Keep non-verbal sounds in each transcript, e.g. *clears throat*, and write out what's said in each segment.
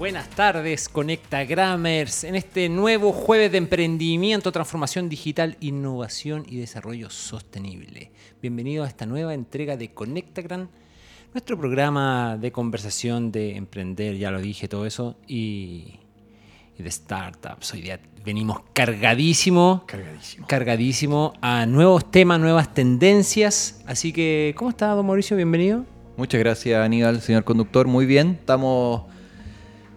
Buenas tardes, Conecta Grammers, en este nuevo jueves de emprendimiento, transformación digital, innovación y desarrollo sostenible. Bienvenido a esta nueva entrega de Conectagram, nuestro programa de conversación de emprender, ya lo dije todo eso, y, y de startups. Hoy día venimos cargadísimo, Cargadísimo. cargadísimo a nuevos temas, nuevas tendencias. Así que, ¿cómo está, don Mauricio? Bienvenido. Muchas gracias, Aníbal, señor conductor. Muy bien, estamos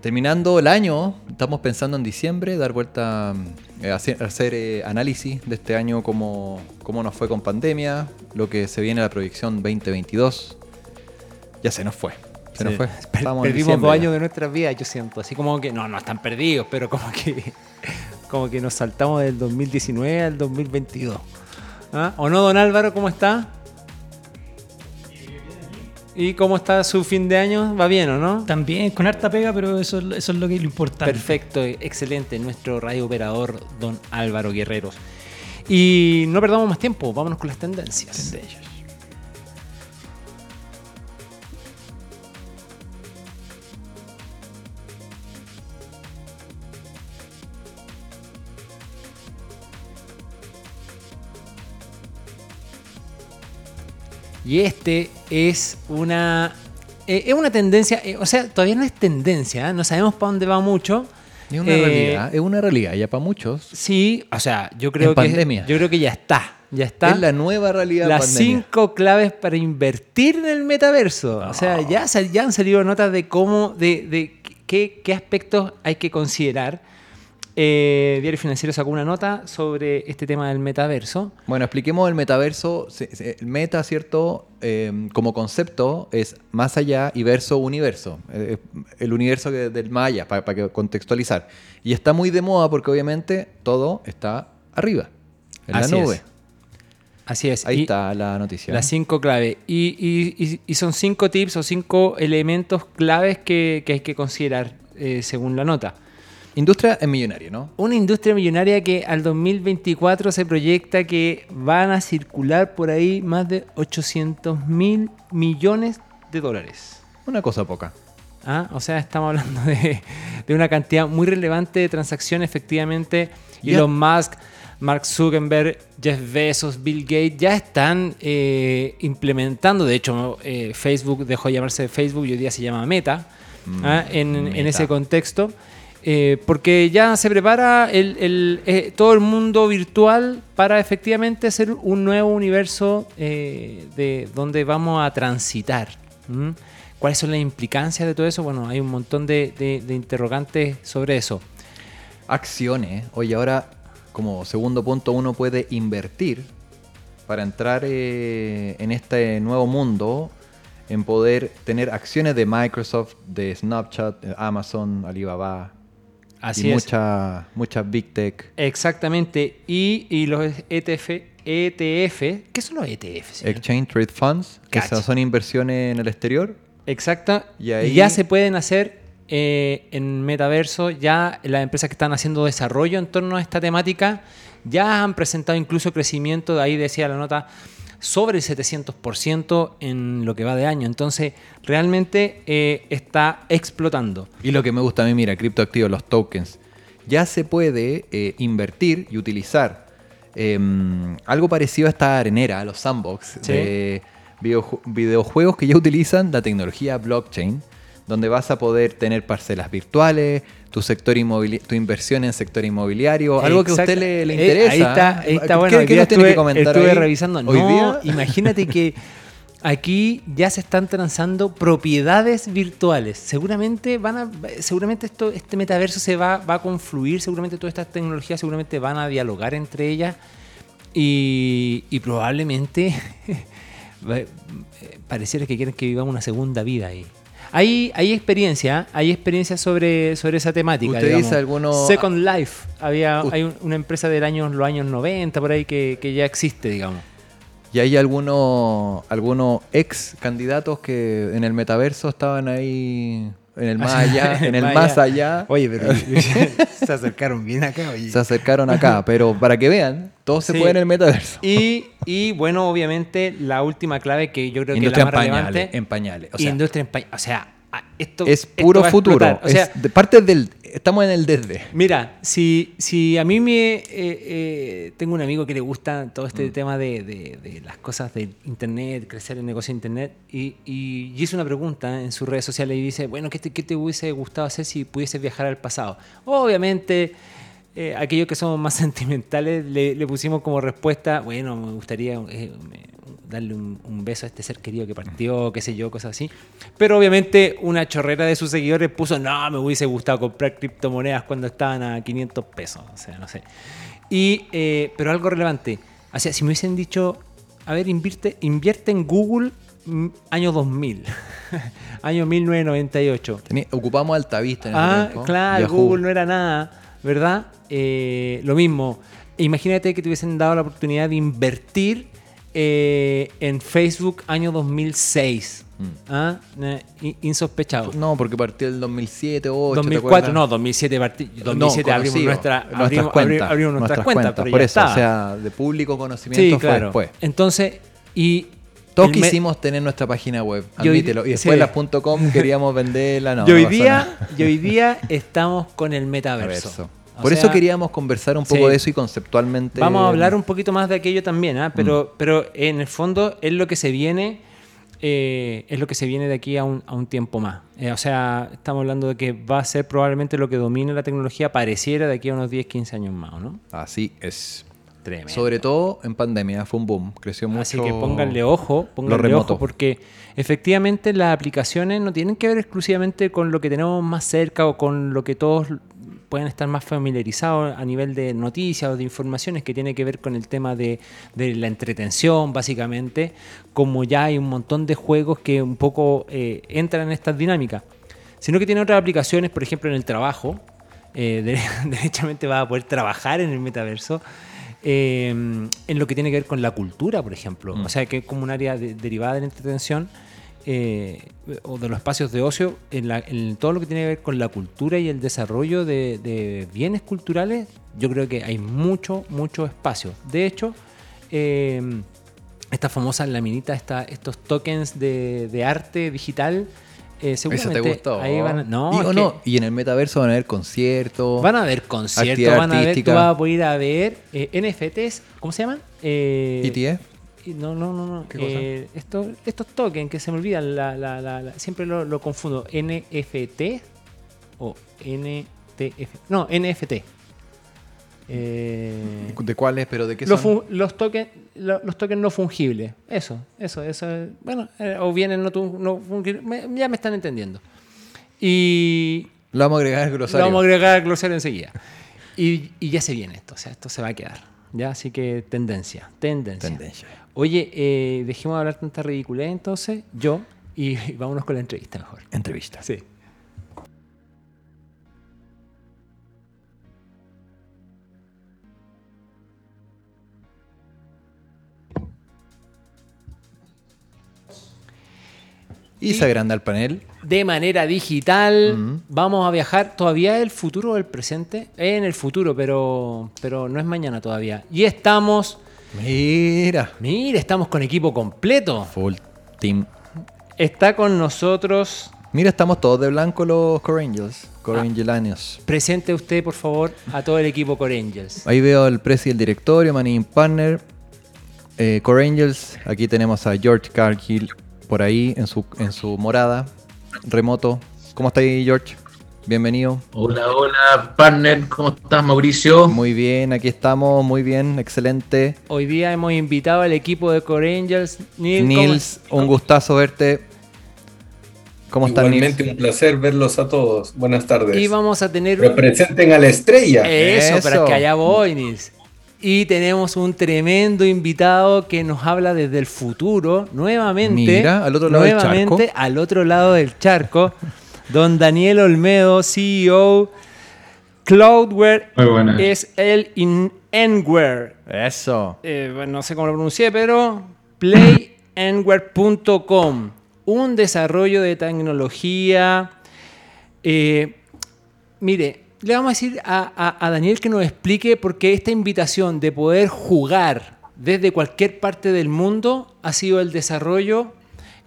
terminando el año. Estamos pensando en diciembre, dar vuelta, eh, hacer, hacer, eh, análisis de este año, cómo, cómo nos fue con pandemia, lo que se viene a la proyección 2022. Ya se nos fue. Se nos fue. Estamos perdimos dos años de nuestras vidas, yo siento. Así como que, no, no están perdidos, pero como que, *laughs* como que nos saltamos del 2019 al 2022. ¿Ah? ¿O no, don Álvaro? ¿Cómo está? ¿Y cómo está su fin de año? ¿Va bien o no? También con harta pega, pero eso, es- eso es lo que es lo importante. Perfecto, excelente. Nuestro radio operador, don Álvaro Guerreros. Y no perdamos más tiempo, vámonos con las tendencias. Tendencias. Y este es una. eh, es una tendencia, eh, o sea, todavía no es tendencia, ¿eh? no sabemos para dónde va mucho. Es una realidad, es una realidad ya para muchos. Sí, o sea, yo creo En que pandemia. yo creo que ya está, ya está. Es la nueva realidad Las pandemia. cinco claves para invertir en el metaverso. O sea, ya, ya han salido notas de cómo, de, de qué, qué aspectos hay que considerar. Eh, Diario Financiero sacó una nota sobre este tema del metaverso. Bueno, expliquemos el metaverso. El meta, ¿cierto? Eh, como concepto es más allá y verso universo. Eh, el universo que- del Maya, para, que contextualizar. Y está muy de moda porque obviamente todo está arriba, en Así la es. nube. Así es. Ahí Y está la noticia. Las cinco claves. Y, y- y- y son cinco tips o cinco elementos claves que, que hay que considerar eh, según la nota. Industria es millonaria, ¿no? Una industria millonaria que al 2024 se proyecta que van a circular por ahí más de 800 mil millones de dólares. Una cosa poca. ¿Ah? O sea, estamos hablando de, de una cantidad muy relevante de transacciones, efectivamente. Elon Musk, Mark Zuckerberg, Jeff Bezos, Bill Gates ya están eh, implementando. De hecho, eh, Facebook dejó de llamarse Facebook y hoy día se llama Meta. ¿ah? en, en Meta. ese contexto. Eh, porque ya se prepara eh, todo el mundo virtual para efectivamente ser un nuevo universo eh, de donde vamos a transitar. ¿Cuáles son las implicancias de todo eso? Bueno, hay un montón de, de- interrogantes sobre eso. Acciones. Oye, ahora, como segundo punto, uno puede invertir para entrar en este nuevo mundo, en poder tener acciones de Microsoft, de Snapchat, Amazon, Alibaba Así y es. mucha, mucha Big Tech. Exactamente. Y, y los ETF, ETF, ¿qué son los ETF? señor? Exchange Trade Funds, que esas son inversiones en el exterior. Exacto. Y ahí- Ya se pueden hacer eh, en metaverso, ya las empresas que están haciendo desarrollo en torno a esta temática ya han presentado incluso crecimiento, de ahí decía la nota, sobre el 700% en lo que va de año. Entonces, realmente eh, está explotando. Y lo que me gusta a mí, mira, criptoactivos, los tokens. Ya se puede eh, invertir y utilizar em, algo parecido a esta arenera, a los sandbox, Sí. de videoju- videojuegos que ya utilizan la tecnología blockchain, donde vas a poder tener parcelas virtuales, tu sector inmobili- tu inversión en sector inmobiliario, algo que a usted le, Eh, interesa. ahí está, ahí está ¿Qué- bueno. qué tiene que comentar estuve ahí? revisando. Hoy no, día, imagínate que aquí ya se están transando propiedades virtuales. Seguramente van a, seguramente esto, este metaverso se va, va a confluir, seguramente todas estas tecnologías seguramente van a dialogar entre ellas y, y probablemente *laughs* eh, pareciera que quieren que vivamos una segunda vida ahí. Hay, hay experiencia, hay experiencia sobre, sobre esa temática. ¿Usted digamos. dice alguno- Second Life. Había, U- hay un- una empresa del año, los años 90 por ahí que, que ya existe, digamos. Y hay algunos algunos ex candidatos que en el metaverso estaban ahí en el *laughs* más allá, en el más allá. Oye, pero *laughs* *laughs* se acercaron bien acá, oye. Se acercaron acá, pero para que vean, todo se Sí. puede en el metaverso. Y, y bueno, obviamente, la última clave que yo creo que es la en más pañales, relevante. en pañales. O sea, industria en pañales. O sea, esto, es esto puro futuro. explotar. O sea, Es de parte del. Estamos en el desde. Mira, si, si a mí me... eh, eh, tengo un amigo que le gusta todo este tema de, de- de las cosas de Internet, crecer el negocio de Internet, y, y hizo una pregunta en sus redes sociales y dice, bueno, ¿qué te, qué te hubiese gustado hacer si pudieses viajar al pasado? Obviamente, eh, aquellos que somos más *laughs* sentimentales le, le pusimos como respuesta, bueno, me gustaría eh, darle un, un beso a este ser querido que partió, qué sé yo, cosas así. Pero obviamente una chorrera de sus seguidores puso, no, me hubiese gustado comprar criptomonedas cuando estaban a 500 pesos, o sea, no sé. Y, eh, pero algo relevante, o sea, si me hubiesen dicho, a ver, invierte, invierte en Google mm, año 2000, *laughs* año 1998. Tení- ocupamos Altavista en ese Ah, tiempo. claro, Yahoo. Google no era nada, ¿verdad? Eh, lo mismo. Imagínate que te hubiesen dado la oportunidad de invertir eh, en Facebook año 2006. ¿Ah? Eh, in- insospechado. No, porque partió el 2007, 2008. 2004, no, 2007, partí- 2007 No, abrimos, nuestra, Nuestras abrimos, cuentas, abri- abrimos nuestras, cuentas, pero Por ya eso, estaba. o sea, de público conocimiento sí, fue claro. después. Entonces, y Todos el quisimos tener nuestra página web, admítelo. Y después sí. las .com *laughs* queríamos venderla, no. y, hoy no día, y hoy día *laughs* estamos con el metaverso. Verso. Por eso queríamos conversar un poco sí. de eso y conceptualmente. Vamos a hablar un poquito más de aquello también, ¿ah? pero, Mm. pero en el fondo es lo que se viene, eh, es lo que se viene de aquí a un, a un tiempo más. Eh, o sea, estamos hablando de que va a ser probablemente lo que domine la tecnología, pareciera de aquí a unos 10, 15 años más, ¿o ¿no? Así es. Tremendo. Sobre todo en pandemia, fue un boom. Creció mucho. Así que pónganle ojo, pónganle ojo, porque efectivamente las aplicaciones no tienen que ver exclusivamente con lo que tenemos más cerca o con lo que todos pueden estar más familiarizados a nivel de noticias o de informaciones que tiene que ver con el tema de, de la entretención, básicamente, como ya hay un montón de juegos que un poco eh, entran en estas dinámicas, sino que tiene otras aplicaciones, por ejemplo, en el trabajo, eh, *laughs* de- derechamente vas a poder trabajar en el metaverso. Eh, en lo que tiene que ver con la cultura, por ejemplo. Mm. O sea, que es como un área de- derivada de la entretención eh, o de los espacios de ocio, en, la- en todo lo que tiene que ver con la cultura y el desarrollo de, de bienes culturales, yo creo que hay mucho, mucho espacio. De hecho, eh, esta famosa laminita, esta, estos tokens de, de arte digital, eh, Eso seguramente te gustó. ahí van a- no, y, no, y en el metaverso van a haber conciertos. Van a haber conciertos, van a ver, tú vas a poder a ver eh, NFTs, ¿cómo se llaman? Eh, ETF. y- No, no, no, no. ¿Qué cosa? Eh, estos, estos tokens que se me olvidan, la, la- la- la- siempre lo, lo confundo. NFT o NTF. No, NFT. Eh, ¿De cuáles? ¿Pero de qué los, son? los tokens lo- los tokens no fungibles. Eso, eso, eso. Bueno, eh, o vienen no, no fungibles. me- ya me están entendiendo. Y Lo vamos a agregar al lo glosario. vamos a agregar al glosario enseguida. Y, y ya se viene esto, o sea, esto se va a quedar. Ya, así que tendencia, tendencia. Tendencia. Oye, eh, dejemos de hablar tanta ridiculez entonces, yo, y, *laughs* vámonos con la entrevista mejor. Entrevista. Sí. Y se agranda el panel. De manera digital, vamos a viajar todavía el futuro o el presente. En el futuro, pero, pero no es mañana todavía. Y estamos, Mira. mira, estamos con equipo completo. Full team. Está con nosotros Mira, estamos todos de blanco los Core Angels. Core Angelanos. Presente usted, por favor, a todo el equipo Core Angels. Ahí veo el precio del directorio, Managing Partner, eh, Core Angels. Aquí tenemos a George Cargill por ahí en su, en su morada, remoto. ¿Cómo está ahí, George? Bienvenido. Hola, hola, partner, ¿cómo estás, Mauricio? Muy bien, aquí estamos, muy bien, excelente. Hoy día hemos invitado al equipo de Core Angels. Neil, ¿cómo- Nils, un gustazo verte. ¿Cómo estás, Nils? Igualmente un placer verlos a todos. Buenas tardes. Y vamos a tener... Pero presenten a la estrella. Eso, pero Eso. es que allá voy, Nils. Y tenemos un tremendo invitado que nos habla desde el futuro, nuevamente. Mira, al otro lado del nuevamente, charco. al otro lado del charco. don Daniel Olmedo, CEO. Cloudware es el in Enware. Eso. Eh, bueno, no sé cómo lo pronuncié, pero playenware.com. Un desarrollo de tecnología. Eh, mire, le vamos a decir a, Daniel que nos explique por qué esta invitación de poder jugar desde cualquier parte del mundo ha sido el desarrollo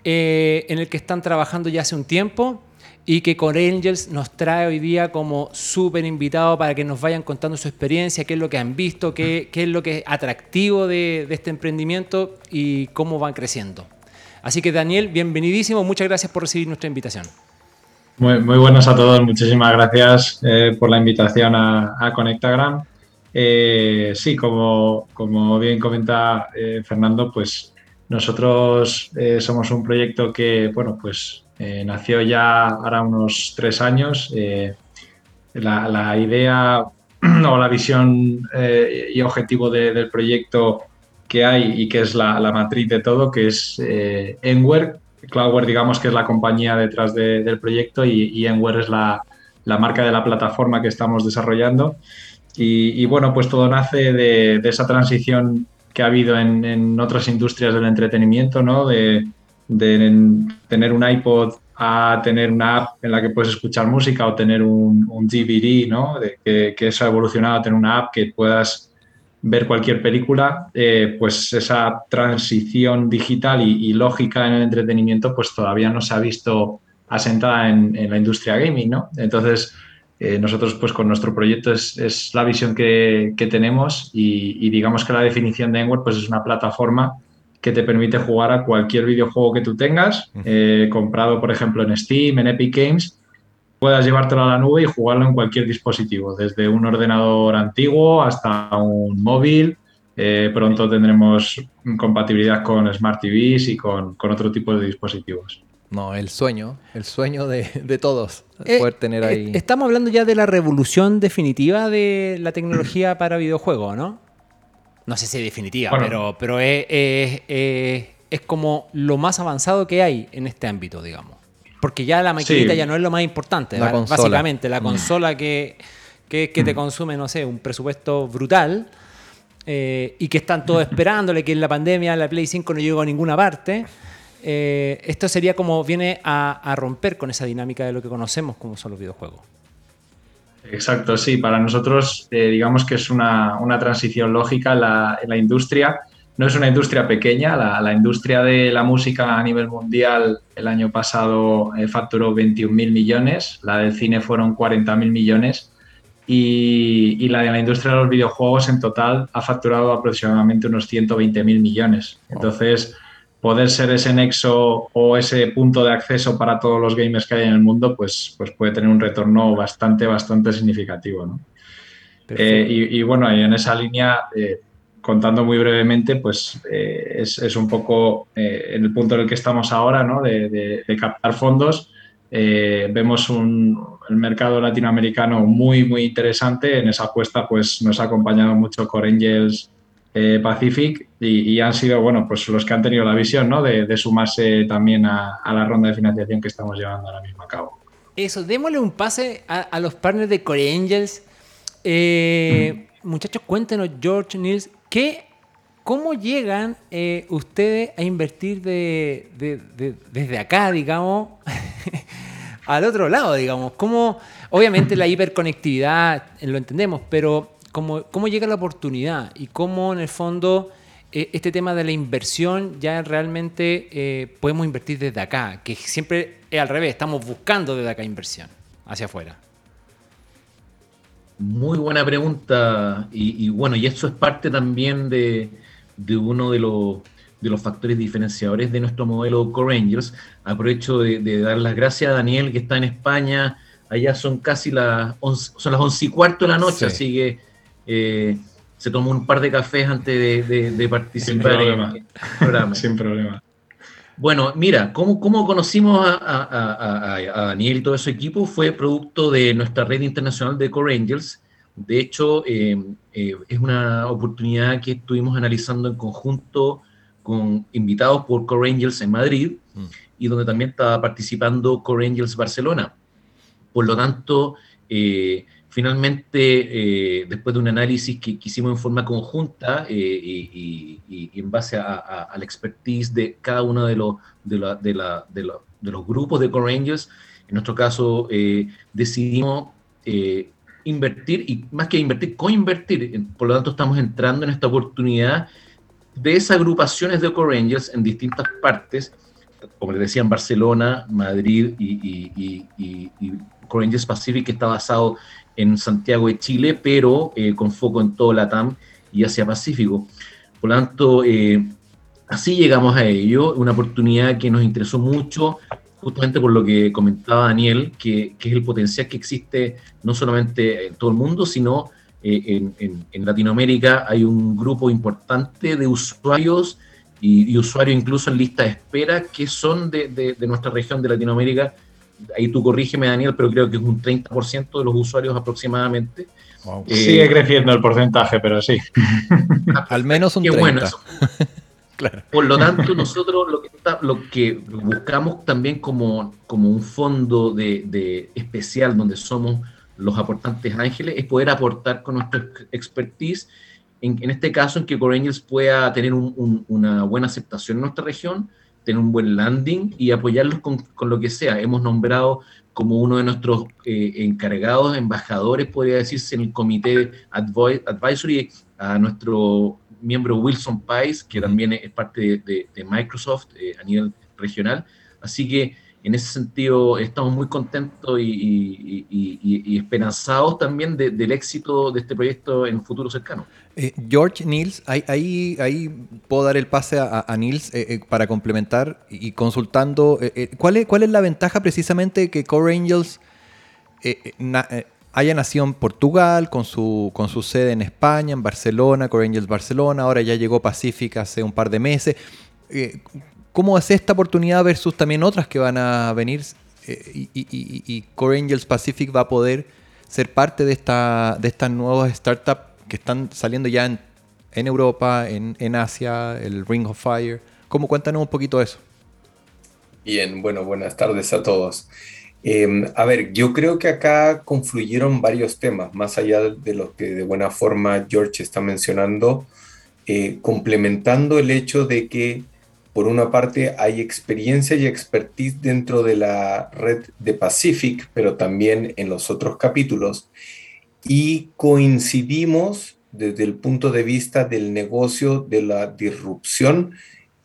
eh, en el que están trabajando ya hace un tiempo. y que Core Angels nos trae hoy día como súper invitado para que nos vayan contando su experiencia, qué es lo que han visto, qué, es lo que es atractivo de este emprendimiento y cómo van creciendo. Así que Daniel, bienvenidísimo, muchas gracias por recibir nuestra invitación. Muy, muy buenas a todos, muchísimas gracias eh, por la invitación a, a Conectagram. Eh, sí, como, como, bien comenta eh, Fernando, pues nosotros eh, somos un proyecto que, bueno, pues nació ya ahora unos tres años. La, la, idea *clears throat* o la visión y objetivo de, del proyecto que hay y que es la, matriz de todo, que es Enware, Cloudware, digamos que es la compañía detrás de, del proyecto y, y Enware es la, la, marca de la plataforma que estamos desarrollando. Y, y bueno, pues todo nace de, de, esa transición que ha habido en, en otras industrias del entretenimiento, ¿no? De, de, tener un iPod a tener una app en la que puedes escuchar música o tener un, un DVD, ¿no? De que, que, eso ha evolucionado a tener una app que puedas ver cualquier película, eh, pues esa transición digital y, y, lógica en el entretenimiento pues todavía no se ha visto asentada en, en la industria gaming, ¿no? Entonces, eh, nosotros pues con nuestro proyecto es, es la visión que, que tenemos y, y, digamos que la definición de Enware pues es una plataforma que te permite jugar a cualquier videojuego que tú tengas, eh, comprado por ejemplo en Steam, en Epic Games, puedas llevártelo a la nube y jugarlo en cualquier dispositivo, desde un ordenador antiguo hasta un móvil. Eh, pronto tendremos compatibilidad con Smart TVs y con, con, otro tipo de dispositivos. No, el sueño, el sueño de, de todos, eh, poder tener ahí. Estamos hablando ya de la revolución definitiva de la tecnología para videojuegos, ¿no? No sé si definitiva, bueno. pero, pero es, es, es, es como lo más avanzado que hay en este ámbito, digamos. Porque ya la maquinita sí. ya no es lo más importante, la básicamente. La consola que, que, que te consume, no sé, un presupuesto brutal eh, y que están todos *laughs* esperándole que en la pandemia la Play 5 no llegó a ninguna parte. Eh, esto sería como viene a, a, romper con esa dinámica de lo que conocemos como son los videojuegos. Exacto, sí, para nosotros eh, digamos que es una, una transición lógica en la, en la industria no es una industria pequeña, la, la, industria de la música a nivel mundial el año pasado eh, facturó 21 mil millones, la del cine fueron 40 mil millones y, y, la de la industria de los videojuegos en total ha facturado aproximadamente unos 120 mil millones. Entonces, poder ser ese nexo o ese punto de acceso para todos los gamers que hay en el mundo, pues, pues puede tener un retorno bastante, bastante significativo. ¿no? Eh, y, y, bueno, y en esa línea... Eh, contando muy brevemente, pues eh, es, es, un poco eh, en el punto en el que estamos ahora, ¿no? de, de, de captar fondos. Eh, vemos un, el mercado latinoamericano muy, muy interesante. En esa apuesta pues, nos ha acompañado mucho Core Angels Pacific y, y, han sido bueno, pues los que han tenido la visión ¿no? de, de sumarse también a, a, la ronda de financiación que estamos llevando ahora mismo a cabo. Eso, démosle un pase a, a los partners de Core Angels. Mm. Muchachos, cuéntenos, George, Nils, ¿Qué, ¿Cómo llegan eh, ustedes a invertir de, de, de, desde acá, digamos, *laughs* al otro lado, digamos? ¿Cómo, obviamente la hiperconectividad eh, lo entendemos, pero ¿cómo, cómo llega la oportunidad y cómo en el fondo eh, este tema de la inversión ya realmente podemos invertir desde acá? Que siempre es al revés, estamos buscando desde acá inversión hacia afuera. Muy buena pregunta. Y, y, bueno, y eso es parte también de, de uno de los, de los, factores diferenciadores de nuestro modelo Core Angels. Aprovecho de, de, dar las gracias a Daniel, que está en España. Allá son casi las 11, son las 11 y cuarto de la noche, sí. así que eh, se tomó un par de cafés antes de, participar Sin problema. en el programa. *laughs* Sin problema. Bueno, mira, ¿cómo, cómo conocimos a, a, a, a, Daniel y todo su equipo? Fue producto de nuestra red internacional de Core Angels. De hecho, eh, eh, es una oportunidad que estuvimos analizando en conjunto con invitados por Core Angels en Madrid mm. y donde también estaba participando Core Angels Barcelona. Por lo tanto, eh, finalmente, eh, después de un análisis que, hicimos en forma conjunta eh, y, en base a, la expertise de cada uno de los, de, la, de, la, de, la, de los grupos de Core en nuestro caso eh, decidimos eh, invertir y más que invertir, coinvertir. Por lo tanto, estamos entrando en esta oportunidad de esas agrupaciones de Core Angels en distintas partes como les decía, en Barcelona, Madrid y, y, y, y Pacific, que está basado en Santiago de Chile, pero eh, con foco en todo Latam y Asia Pacífico. Por lo tanto, eh, así llegamos a ello, una oportunidad que nos interesó mucho, justamente por lo que comentaba Daniel, que, que es el potencial que existe no solamente en todo el mundo, sino eh, en, en, Latinoamérica hay un grupo importante de usuarios y, usuarios incluso en lista de espera que son de, de, nuestra región de Latinoamérica. Ahí tú corrígeme, Daniel, pero creo que es un 30% de los usuarios aproximadamente. Eh, Sigue creciendo el porcentaje, pero sí. *laughs* Al menos un 30%. Bueno *laughs* Por lo tanto, nosotros lo que, lo que buscamos también como, como un fondo de, de especial donde somos los aportantes ángeles es poder aportar con nuestra expertise, en, en este caso en que Core Angels pueda tener una buena aceptación en nuestra región, tener un buen landing y apoyarlos con, con lo que sea. Hemos nombrado como uno de nuestros eh, encargados, embajadores, podría decirse, en el comité advisory a nuestro miembro Wilson Pice, que también es parte de, de, Microsoft eh, a nivel regional. Así que en ese sentido estamos muy contentos y, esperanzados también del éxito de este proyecto en un futuro cercano. Eh, George, Nils, ahí, ahí, puedo dar el pase a, a Nils eh, eh, para complementar y consultando ¿cuál, es, cuál es la ventaja precisamente que Core Angels haya nacido en Portugal, con su, con su sede en España, en Barcelona, Core Angels Barcelona, ahora ya llegó Pacífica hace un par de meses. ¿Cómo es esta oportunidad versus también otras que van a venir? Eh, y, Core Angels Pacific va a poder ser parte de, esta, de estas nuevas startups que están saliendo ya en, Europa, en, Asia, el Ring of Fire. ¿Cómo cuéntanos un poquito eso? Bien, bueno, buenas tardes a todos. Em, a ver, yo creo que acá confluyeron varios temas, más allá de lo que de buena forma George está mencionando, eh, complementando el hecho de que por una parte, hay experiencia y expertise dentro de la red de Pacific, pero también en los otros capítulos. Y coincidimos desde el punto de vista del negocio, de la disrupción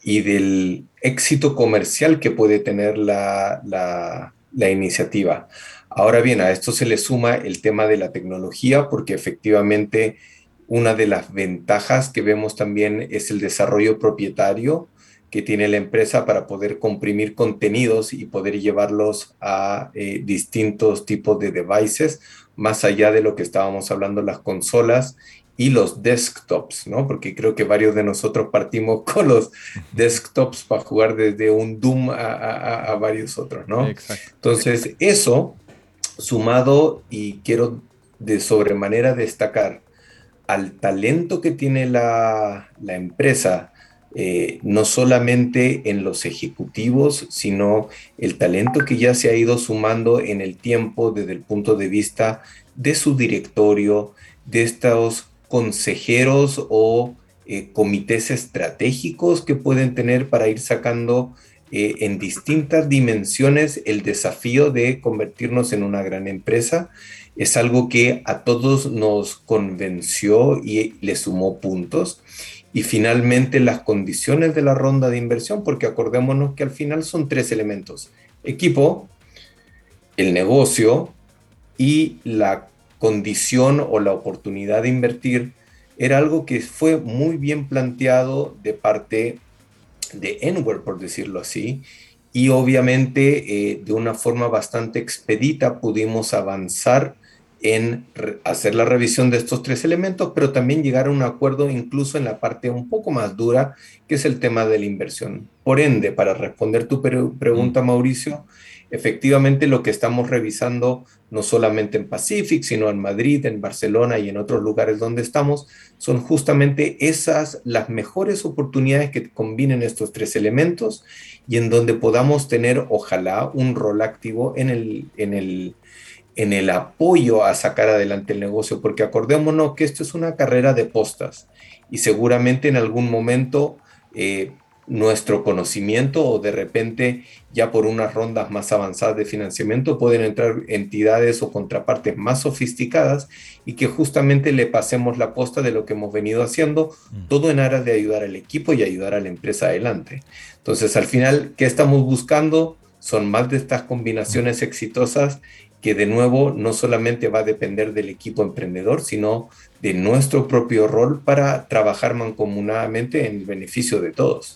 y del éxito comercial que puede tener la, la, iniciativa. Ahora bien, a esto se le suma el tema de la tecnología, porque efectivamente una de las ventajas que vemos también es el desarrollo propietario que tiene la empresa para poder comprimir contenidos y poder llevarlos a eh, distintos tipos de devices, más allá de lo que estábamos hablando, las consolas y los desktops, ¿no? Porque creo que varios de nosotros partimos *laughs* con los desktops para jugar desde un Doom a, varios otros, ¿no? Entonces, eso sumado, y quiero de sobremanera destacar al talento que tiene la, la empresa eh, no solamente en los ejecutivos, sino el talento que ya se ha ido sumando en el tiempo desde el punto de vista de su directorio, de estos consejeros o eh, comités estratégicos que pueden tener para ir sacando eh, en distintas dimensiones el desafío de convertirnos en una gran empresa. Es algo que a todos nos convenció y le sumó puntos y finalmente las condiciones de la ronda de inversión, porque acordémonos que al final son tres elementos, equipo, el negocio y la condición o la oportunidad de invertir, era algo que fue muy bien planteado de parte de Enware, por decirlo así, y obviamente eh, de una forma bastante expedita pudimos avanzar en hacer la revisión de estos tres elementos, pero también llegar a un acuerdo incluso en la parte un poco más dura, que es el tema de la inversión. Por ende, para responder tu pregunta, mm. Mauricio, efectivamente lo que estamos revisando, no solamente en Pacific, sino en Madrid, en Barcelona y en otros lugares donde estamos, son justamente esas las mejores oportunidades que combinen estos tres elementos y en donde podamos tener, ojalá, un rol activo en el, en el en el apoyo a sacar adelante el negocio, porque acordémonos que esto es una carrera de postas y seguramente en algún momento eh, nuestro conocimiento o de repente ya por unas rondas más avanzadas de financiamiento pueden entrar entidades o contrapartes más sofisticadas y que justamente le pasemos la posta de lo que hemos venido haciendo, mm. todo en aras de ayudar al equipo y ayudar a la empresa adelante. Entonces, al final, ¿qué estamos buscando? Son más de estas combinaciones exitosas que de nuevo no solamente va a depender del equipo emprendedor, sino de nuestro propio rol para trabajar mancomunadamente en beneficio de todos.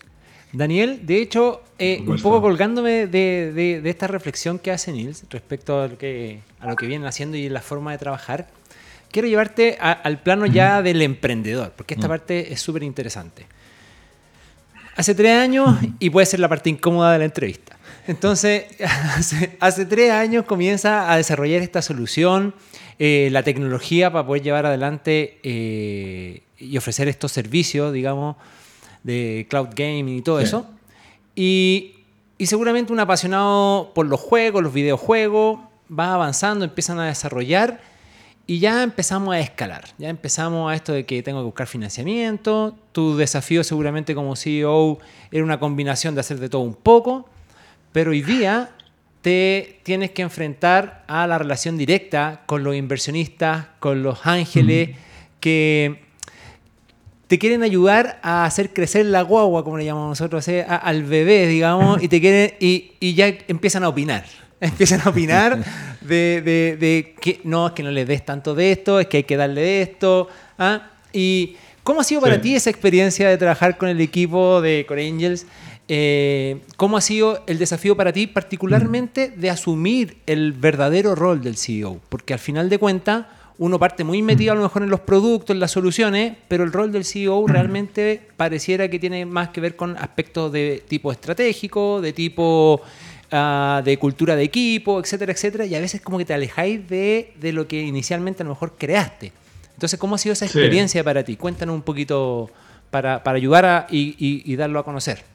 Daniel, de hecho, eh, un poco colgándome de, esta reflexión que hace Nils respecto a lo, que, a lo que vienen haciendo y la forma de trabajar, quiero llevarte al plano ya del emprendedor, porque esta mm. parte es súper interesante. Hace tres años, y puede ser la parte incómoda de la entrevista, entonces, *laughs* hace, tres años comienza a desarrollar esta solución, eh, la tecnología para poder llevar adelante eh, y ofrecer estos servicios, digamos, de cloud gaming y todo eso. Y, seguramente un apasionado por los juegos, los videojuegos, va avanzando, empiezan a desarrollar y ya empezamos a escalar. Ya empezamos a esto de que tengo que buscar financiamiento. Tu desafío seguramente como CEO era una combinación de hacer de todo un poco pero hoy día te tienes que enfrentar a la relación directa con los inversionistas, con los ángeles, que te quieren ayudar a hacer crecer la guagua, como le llamamos nosotros, eh, al bebé, digamos, y te quieren y, ya empiezan a opinar. *laughs* Empiezan a opinar de, que no, es que no le des tanto de esto, es que hay que darle de esto. ¿ah? ¿Y cómo ha sido para ti esa experiencia de trabajar con el equipo de Core Angels? Eh, ¿Cómo ha sido el desafío para ti, particularmente de asumir el verdadero rol del CEO? Porque al final de cuentas, uno parte muy metido a lo mejor en los productos, en las soluciones, pero el rol del CEO realmente pareciera que tiene más que ver con aspectos de tipo estratégico, de tipo ah, de cultura de equipo, etcétera, etcétera, y a veces como que te alejáis de, lo que inicialmente a lo mejor creaste. Entonces, ¿cómo ha sido esa experiencia para ti? Cuéntanos un poquito para, ayudar a, y darlo a conocer.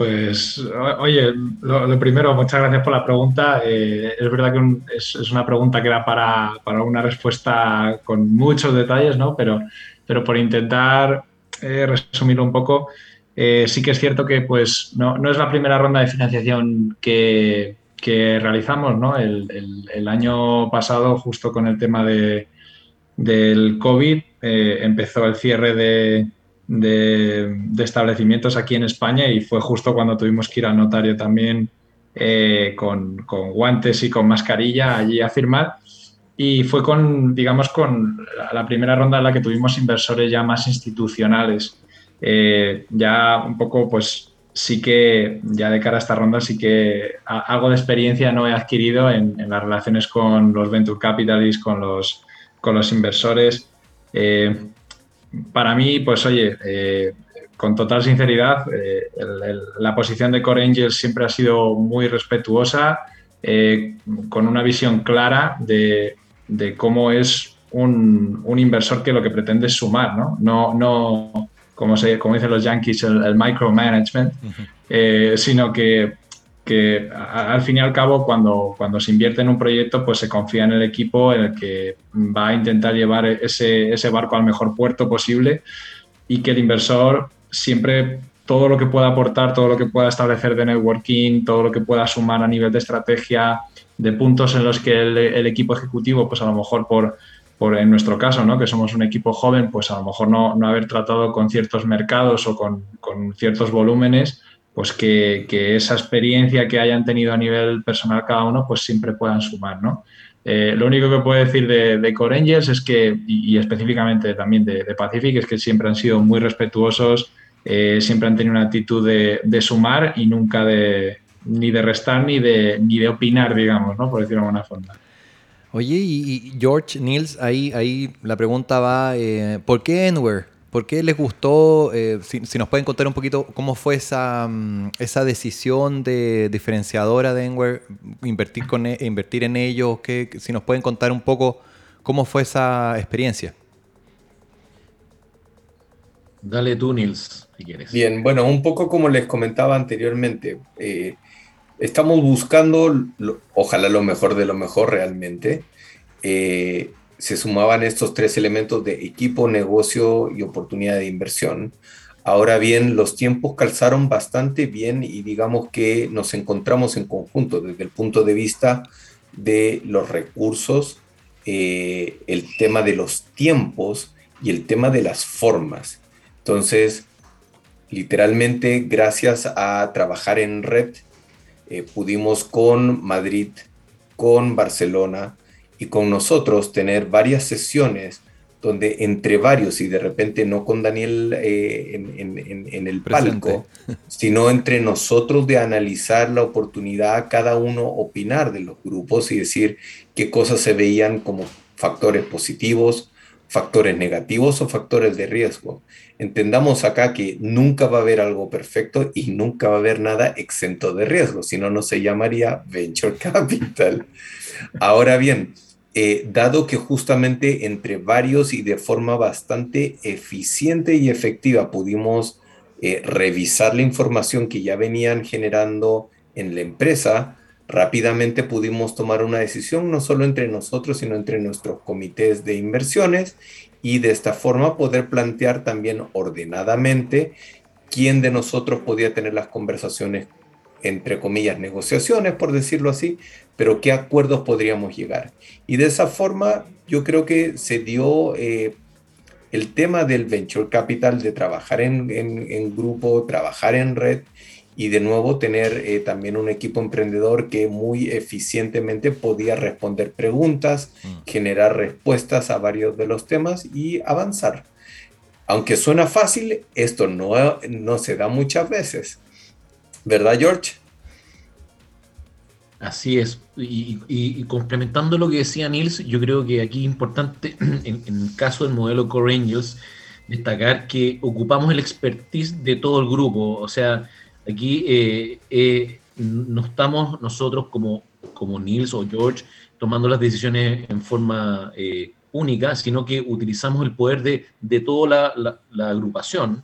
Pues, oye, lo, primero, muchas gracias por la pregunta. Eh, es verdad que es, una pregunta que da para, una respuesta con muchos detalles, ¿no? Pero, pero por intentar eh, resumirlo un poco, eh, sí que es cierto que pues, no, es la primera ronda de financiación que, realizamos, ¿no? El, año pasado, justo con el tema de, del COVID, empezó el cierre de de, establecimientos aquí en España y fue justo cuando tuvimos que ir al notario también eh, con, guantes y con mascarilla allí a firmar. Y fue con, digamos, con la, primera ronda en la que tuvimos inversores ya más institucionales. Eh, ya un poco, pues sí que, ya de cara a esta ronda, sí que algo de experiencia no he adquirido en, las relaciones con los venture capitalists, con los, con los inversores. Eh, para mí, pues oye, eh, con total sinceridad, eh, la posición de Core Angels siempre ha sido muy respetuosa, eh, con una visión clara de, cómo es un, inversor que lo que pretende es sumar, ¿no? No, no como, se, como dicen los yankees, el, micromanagement, sino que, al fin y al cabo, cuando, cuando se invierte en un proyecto, pues se confía en el equipo en el que va a intentar llevar ese, ese barco al mejor puerto posible y que el inversor siempre todo lo que pueda aportar, todo lo que pueda establecer de networking, todo lo que pueda sumar a nivel de estrategia, de puntos en los que el, equipo ejecutivo, pues a lo mejor por, por, en nuestro caso, ¿no? que somos un equipo joven, pues a lo mejor no, no haber tratado con ciertos mercados o con, con ciertos volúmenes, pues que, esa experiencia que hayan tenido a nivel personal cada uno, pues siempre puedan sumar, ¿no? Eh, lo único que puedo decir de, Core Angels es que, y, específicamente también de, Pacific, es que siempre han sido muy respetuosos, eh, siempre han tenido una actitud de, sumar y nunca de ni de restar ni de, ni de opinar, digamos, ¿no? por decirlo de alguna forma. Oye, y, George, Niels, ahí, ahí la pregunta va, eh, ¿por qué Enware? ¿Por qué les gustó? Eh, si, nos pueden contar un poquito cómo fue esa, mm, esa decisión de diferenciadora de Enware, invertir, con, e, invertir en ellos, que, si nos pueden contar un poco cómo fue esa experiencia. Dale tú, Nils, si quieres. Bien, bueno, un poco como les comentaba anteriormente, eh, estamos buscando, ojalá lo mejor de lo mejor realmente. Eh, se sumaban estos tres elementos de equipo, negocio y oportunidad de inversión. Ahora bien, los tiempos calzaron bastante bien y digamos que nos encontramos en conjunto desde el punto de vista de los recursos, eh, el tema de los tiempos y el tema de las formas. Entonces, literalmente, gracias a trabajar en red, eh, pudimos con Madrid, con Barcelona y con nosotros tener varias sesiones donde entre varios y de repente no con Daniel eh, en, el palco, sino entre nosotros de analizar la oportunidad, cada uno opinar de los grupos y decir qué cosas se veían como factores positivos, factores negativos o factores de riesgo. Entendamos acá que nunca va a haber algo perfecto y nunca va a haber nada exento de riesgo, si no, no se llamaría venture capital. Ahora bien, eh, dado que justamente entre varios y de forma bastante eficiente y efectiva pudimos eh, revisar la información que ya venían generando en la empresa, rápidamente pudimos tomar una decisión no solo entre nosotros, sino entre nuestros comités de inversiones y de esta forma poder plantear también ordenadamente quién de nosotros podía tener las conversaciones entre comillas, negociaciones, por decirlo así, pero qué acuerdos podríamos llegar. Y de esa forma yo creo que se dio eh, el tema del venture capital, de trabajar en, en, grupo, trabajar en red y de nuevo tener eh, también un equipo emprendedor que muy eficientemente podía responder preguntas, mm. generar respuestas a varios de los temas y avanzar. Aunque suena fácil, esto no, no se da muchas veces. ¿Verdad, George? Así es. Y, complementando lo que decía Nils, yo creo que aquí es importante, *clears throat* en, el caso del modelo Core Angels, destacar que ocupamos el expertise de todo el grupo. O sea, aquí eh, eh, no estamos nosotros como, como Nils o George tomando las decisiones en forma eh, única, sino que utilizamos el poder de, de toda la, agrupación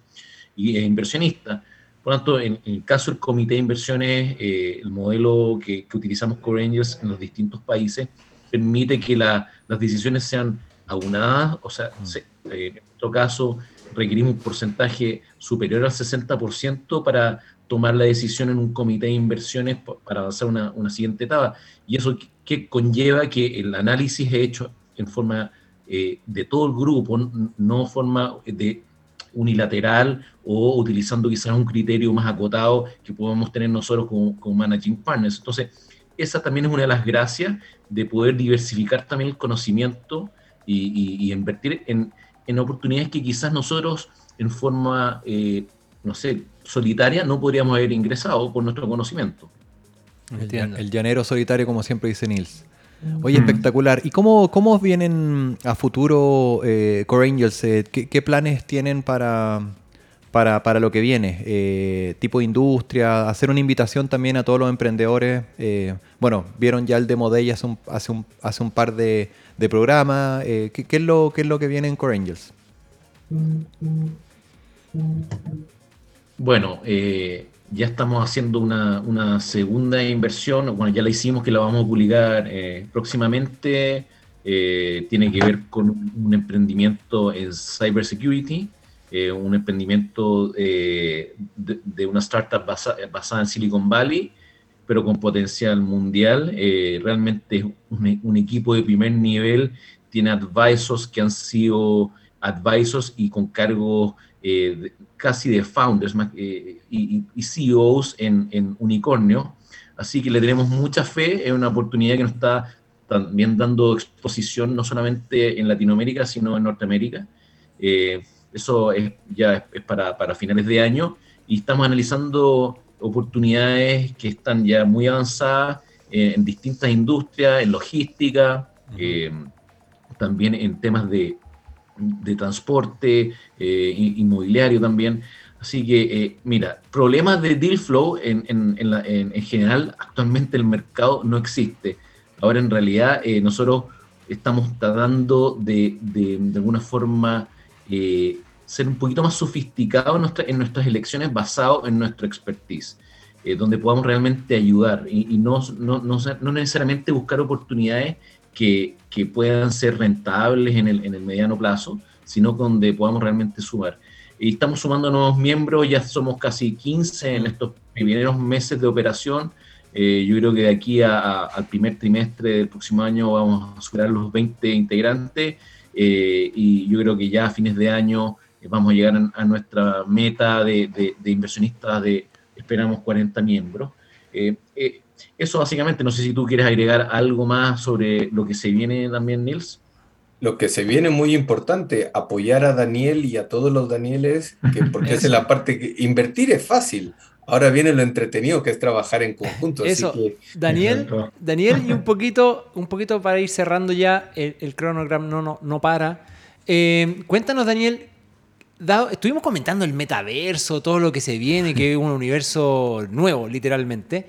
y inversionista por lo tanto, en, el caso del comité de inversiones, eh, el modelo que, utilizamos Core Angels en los distintos países permite que las decisiones sean aunadas, o sea, mm. eh, en nuestro caso requerimos un porcentaje superior al 60% para tomar la decisión en un comité de inversiones para avanzar una, una siguiente etapa. Y eso que conlleva que el análisis es hecho en forma eh, de todo el grupo, no forma de unilateral o utilizando quizás un criterio más acotado que podemos tener nosotros como, managing partners. Entonces, esa también es una de las gracias de poder diversificar también el conocimiento y, invertir en, oportunidades que quizás nosotros en forma, eh, no sé, solitaria no podríamos haber ingresado por nuestro conocimiento. el llanero solitario, como siempre dice Nils. Oye, espectacular. ¿Y cómo, cómo vienen a futuro eh, Core Angels? Eh, ¿qué, planes tienen para, para, lo que viene? Eh, ¿Tipo de industria? ¿Hacer una invitación también a todos los emprendedores? bueno, vieron ya el demo de hace un, hace un, hace un par de, de programas. ¿qué, es lo, ¿Qué es lo que viene en Core Angels? Bueno, eh, ya estamos haciendo una, segunda inversión, bueno, ya la hicimos que la vamos a publicar eh, próximamente, eh, tiene que ver con un, emprendimiento en cybersecurity, eh, un emprendimiento de, una startup basada en Silicon Valley, pero con potencial mundial. realmente es un, equipo de primer nivel, tiene advisors que han sido advisors y con cargos casi de founders eh, y, CEOs en, Unicornio. Así que le tenemos mucha fe, es una oportunidad que nos está también dando exposición no solamente en Latinoamérica, sino en Norteamérica. Eh, eso es, ya es, para, para, finales de año y estamos analizando oportunidades que están ya muy avanzadas en, distintas industrias, en logística, eh, también en temas de de transporte, eh, inmobiliario también. Así que, eh, mira, problemas de deal flow en, en, general, actualmente el mercado no existe. Ahora, en realidad, eh, nosotros estamos tratando de, de, alguna forma, ser un poquito más sofisticados en, nuestras elecciones basado en nuestra expertise, donde podamos realmente ayudar y, no, no, no necesariamente buscar oportunidades que, puedan ser rentables en el, mediano plazo, sino donde podamos realmente sumar. y estamos sumando nuevos miembros, ya somos casi 15 en estos primeros meses de operación. Eh, yo creo que de aquí al primer trimestre del próximo año vamos a superar los 20 integrantes eh, y yo creo que ya a fines de año eh, vamos a llegar a, nuestra meta de, inversionistas de, esperamos, 40 miembros. eso básicamente, no sé si tú quieres agregar algo más sobre lo que se viene también, Nils. Lo que se viene muy importante, apoyar a Daniel y a todos los Danieles, que *laughs* porque es la parte que invertir es fácil. Ahora viene lo entretenido que es trabajar en conjunto. Eso, Daniel, Daniel, y un *laughs* poquito, un poquito para ir cerrando ya, el, el cronograma no, no, no para. Eh, cuéntanos, Daniel, estuvimos comentando el metaverso, todo lo que se viene, que es un universo nuevo, literalmente.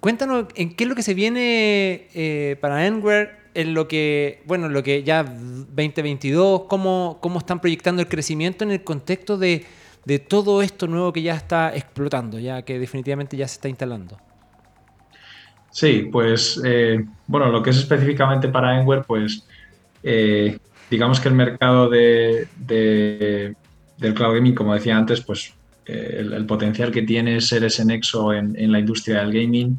Cuéntanos, ¿en qué es lo que se viene eh, para Enware? En lo que, bueno, lo que ya 2022, cómo, cómo están proyectando el crecimiento en el contexto de de todo esto nuevo que ya está explotando, ya que definitivamente ya se está instalando? Sí, pues eh, bueno, lo que es específicamente para Enware, pues eh, digamos que el mercado de, del cloud gaming, como decía antes, pues eh, el, potencial que tiene ser ese nexo en, en, la industria del gaming.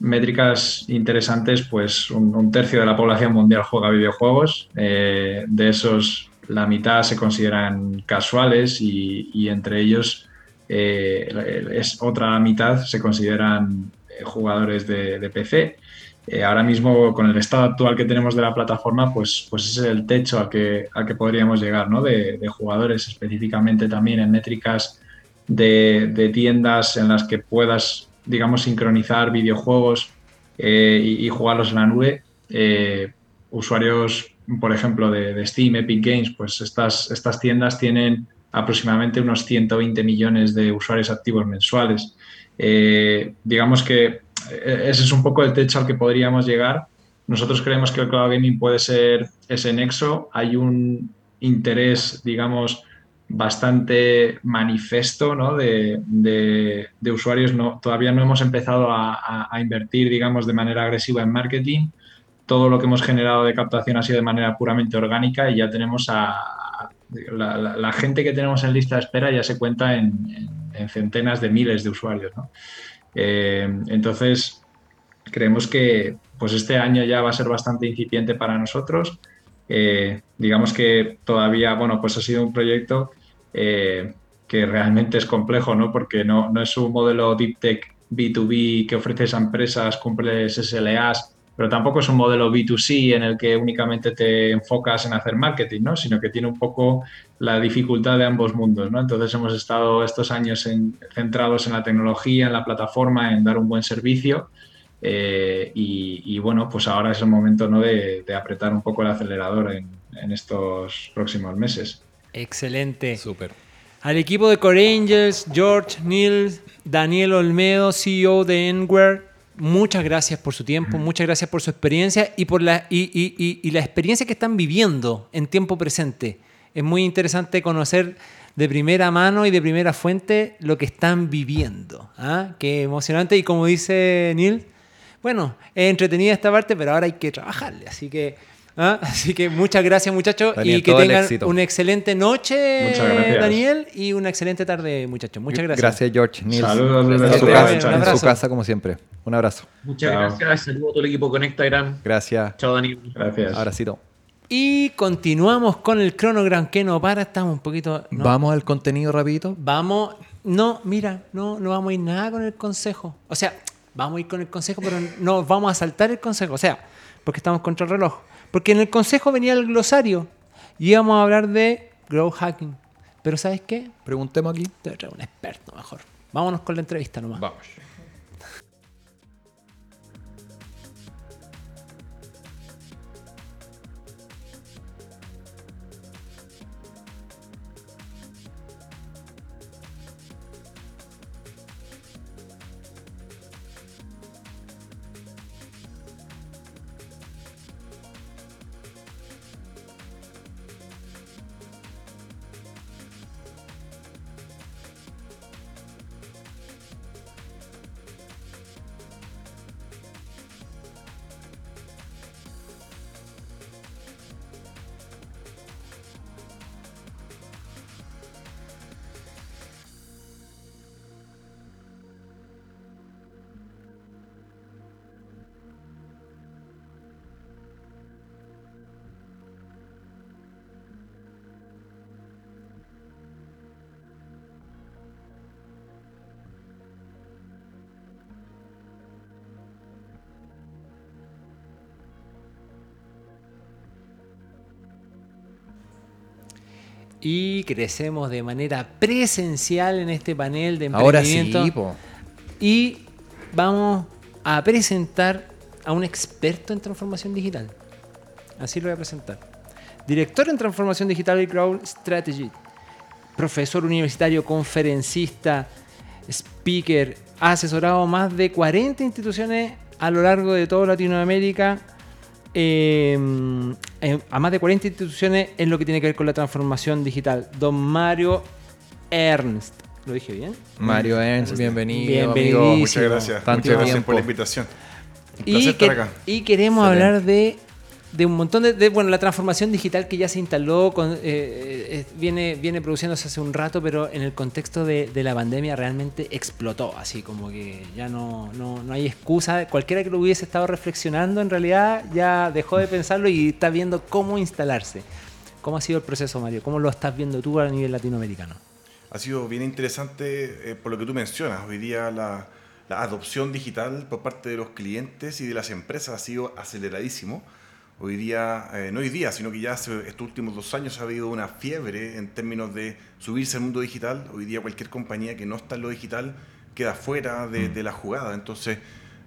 Métricas interesantes, pues un, tercio de la población mundial juega videojuegos. de esos, la mitad se consideran casuales y, entre ellos eh, es otra mitad se consideran eh, jugadores de, PC. Eh, ahora mismo, con el estado actual que tenemos de la plataforma, pues, pues ese es el techo al que, que podríamos llegar, ¿no? De, jugadores, específicamente también en métricas de, tiendas en las que puedas, digamos, sincronizar videojuegos y, y, jugarlos en la nube. usuarios por ejemplo, de, Steam, Epic Games, pues estas, estas tiendas tienen aproximadamente unos 120 millones de usuarios activos mensuales. Eh, digamos que eh, ese es un poco el techo al que podríamos llegar. Nosotros creemos que el cloud gaming puede ser ese nexo. Hay un interés, digamos, bastante manifesto ¿no? de, usuarios. No, todavía no hemos empezado a, invertir, digamos, de manera agresiva en marketing, todo lo que hemos generado de captación ha sido de manera puramente orgánica y ya tenemos a, la, gente que tenemos en lista de espera ya se cuenta en, centenas de miles de usuarios. Eh, entonces, creemos que pues este año ya va a ser bastante incipiente para nosotros. Eh, digamos que todavía, bueno, pues ha sido un proyecto eh, que realmente es complejo, ¿no? Porque no, no es un modelo deep tech B2B que ofreces a empresas, cumples SLAs pero tampoco es un modelo B2C en el que únicamente te enfocas en hacer marketing, ¿no? sino que tiene un poco la dificultad de ambos mundos. ¿no? Entonces hemos estado estos años centrados en la tecnología, en la plataforma, en dar un buen servicio. Eh, y, bueno, pues ahora es el momento ¿no? de, apretar un poco el acelerador en, en estos próximos meses. Excelente. Súper. Al equipo de Core Angels, George, Neil, Daniel Olmedo, CEO de Enware, muchas gracias por su tiempo, muchas gracias por su experiencia y por la, y, la experiencia que están viviendo en tiempo presente. Es muy interesante conocer de primera mano y de primera fuente lo que están viviendo. ¿ah? Qué emocionante. Y como dice Neil, bueno, es entretenida esta parte, pero ahora hay que trabajarle. Así que ¿Ah? *laughs* Así que muchas gracias muchachos y que tengan una excelente noche Daniel y una excelente tarde muchachos. Muchas gracias. Gracias George. Saludos desde su, casa, su casa como siempre. Un abrazo. Muchas gracias. Saludos a todo el equipo Conectagram. Gracias. Chao Daniel. Gracias. Abracito. Y continuamos con el cronograma que no para, estamos un poquito... ¿Vamos al contenido rapidito? Vamos, no, mira, no, no vamos a ir nada con el consejo. O sea, vamos a ir con el consejo, pero no vamos a saltar el consejo. O sea, porque estamos contra el reloj. Porque en el consejo venía el glosario y íbamos a hablar de grow hacking. Pero ¿sabes qué? Preguntemos aquí. Te voy a un experto mejor. Vámonos con la entrevista nomás. Vamos. Y crecemos de manera presencial en este panel de Ahora sí, emprendimiento. po. Y vamos a presentar a un experto en transformación digital. Así lo voy a presentar. Director en transformación digital y Crowd Strategy. Profesor universitario, conferencista, speaker. Ha asesorado más de 40 instituciones a lo largo de toda Latinoamérica. eh, en- a más de 40 instituciones en lo que tiene que ver con la transformación digital. Don Mario Ernst. ¿Lo dije bien? Mario Ernst, bienvenido. Bienvenido. amigo. Muchas gracias. Tanto Muchas gracias tiempo. por la invitación. Un Y, placer estar acá. y queremos Excelente. hablar de, de un montón de, de, Bueno, la transformación digital que ya se instaló, con, eh, eh, viene, viene produciéndose hace un rato, pero en el contexto de, de la pandemia realmente explotó. Así como que ya no, no, no hay excusa. Cualquiera que lo hubiese estado reflexionando, en realidad ya dejó de pensarlo y está viendo cómo instalarse. ¿Cómo ha sido el proceso, Mario? ¿Cómo lo estás viendo tú a nivel latinoamericano? Ha sido bien interesante eh, por lo que tú mencionas. Hoy día la, la adopción digital por parte de los clientes y de las empresas ha sido aceleradísimo. Hoy día, eh, no hoy día, sino que ya hace estos últimos dos años ha habido una fiebre en términos de subirse al mundo digital. Hoy día cualquier compañía que no está en lo digital queda fuera de, de la jugada. Entonces,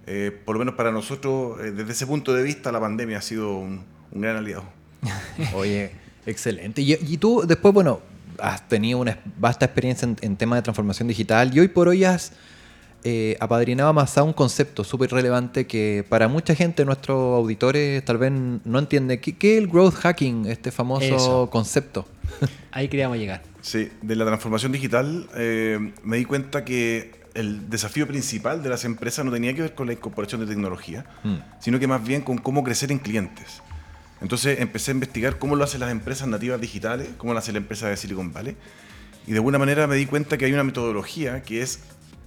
eh, por lo menos para nosotros, eh, desde ese punto de vista, la pandemia ha sido un, un gran aliado. *laughs* Oye, excelente. Y, y tú después, bueno, has tenido una vasta experiencia en, en temas de transformación digital y hoy por hoy has eh, apadrinado más a un concepto súper relevante que para mucha gente, nuestros auditores, tal vez no entiende. ¿Qué, qué es el growth hacking, este famoso Eso. concepto? *laughs* Ahí queríamos llegar. Sí, de la transformación digital eh, me di cuenta que el desafío principal de las empresas no tenía que ver con la incorporación de tecnología, Mm. sino que más bien con cómo crecer en clientes. Entonces empecé a investigar cómo lo hacen las empresas nativas digitales, cómo lo hace la empresa de Silicon Valley, y de alguna manera me di cuenta que hay una metodología que es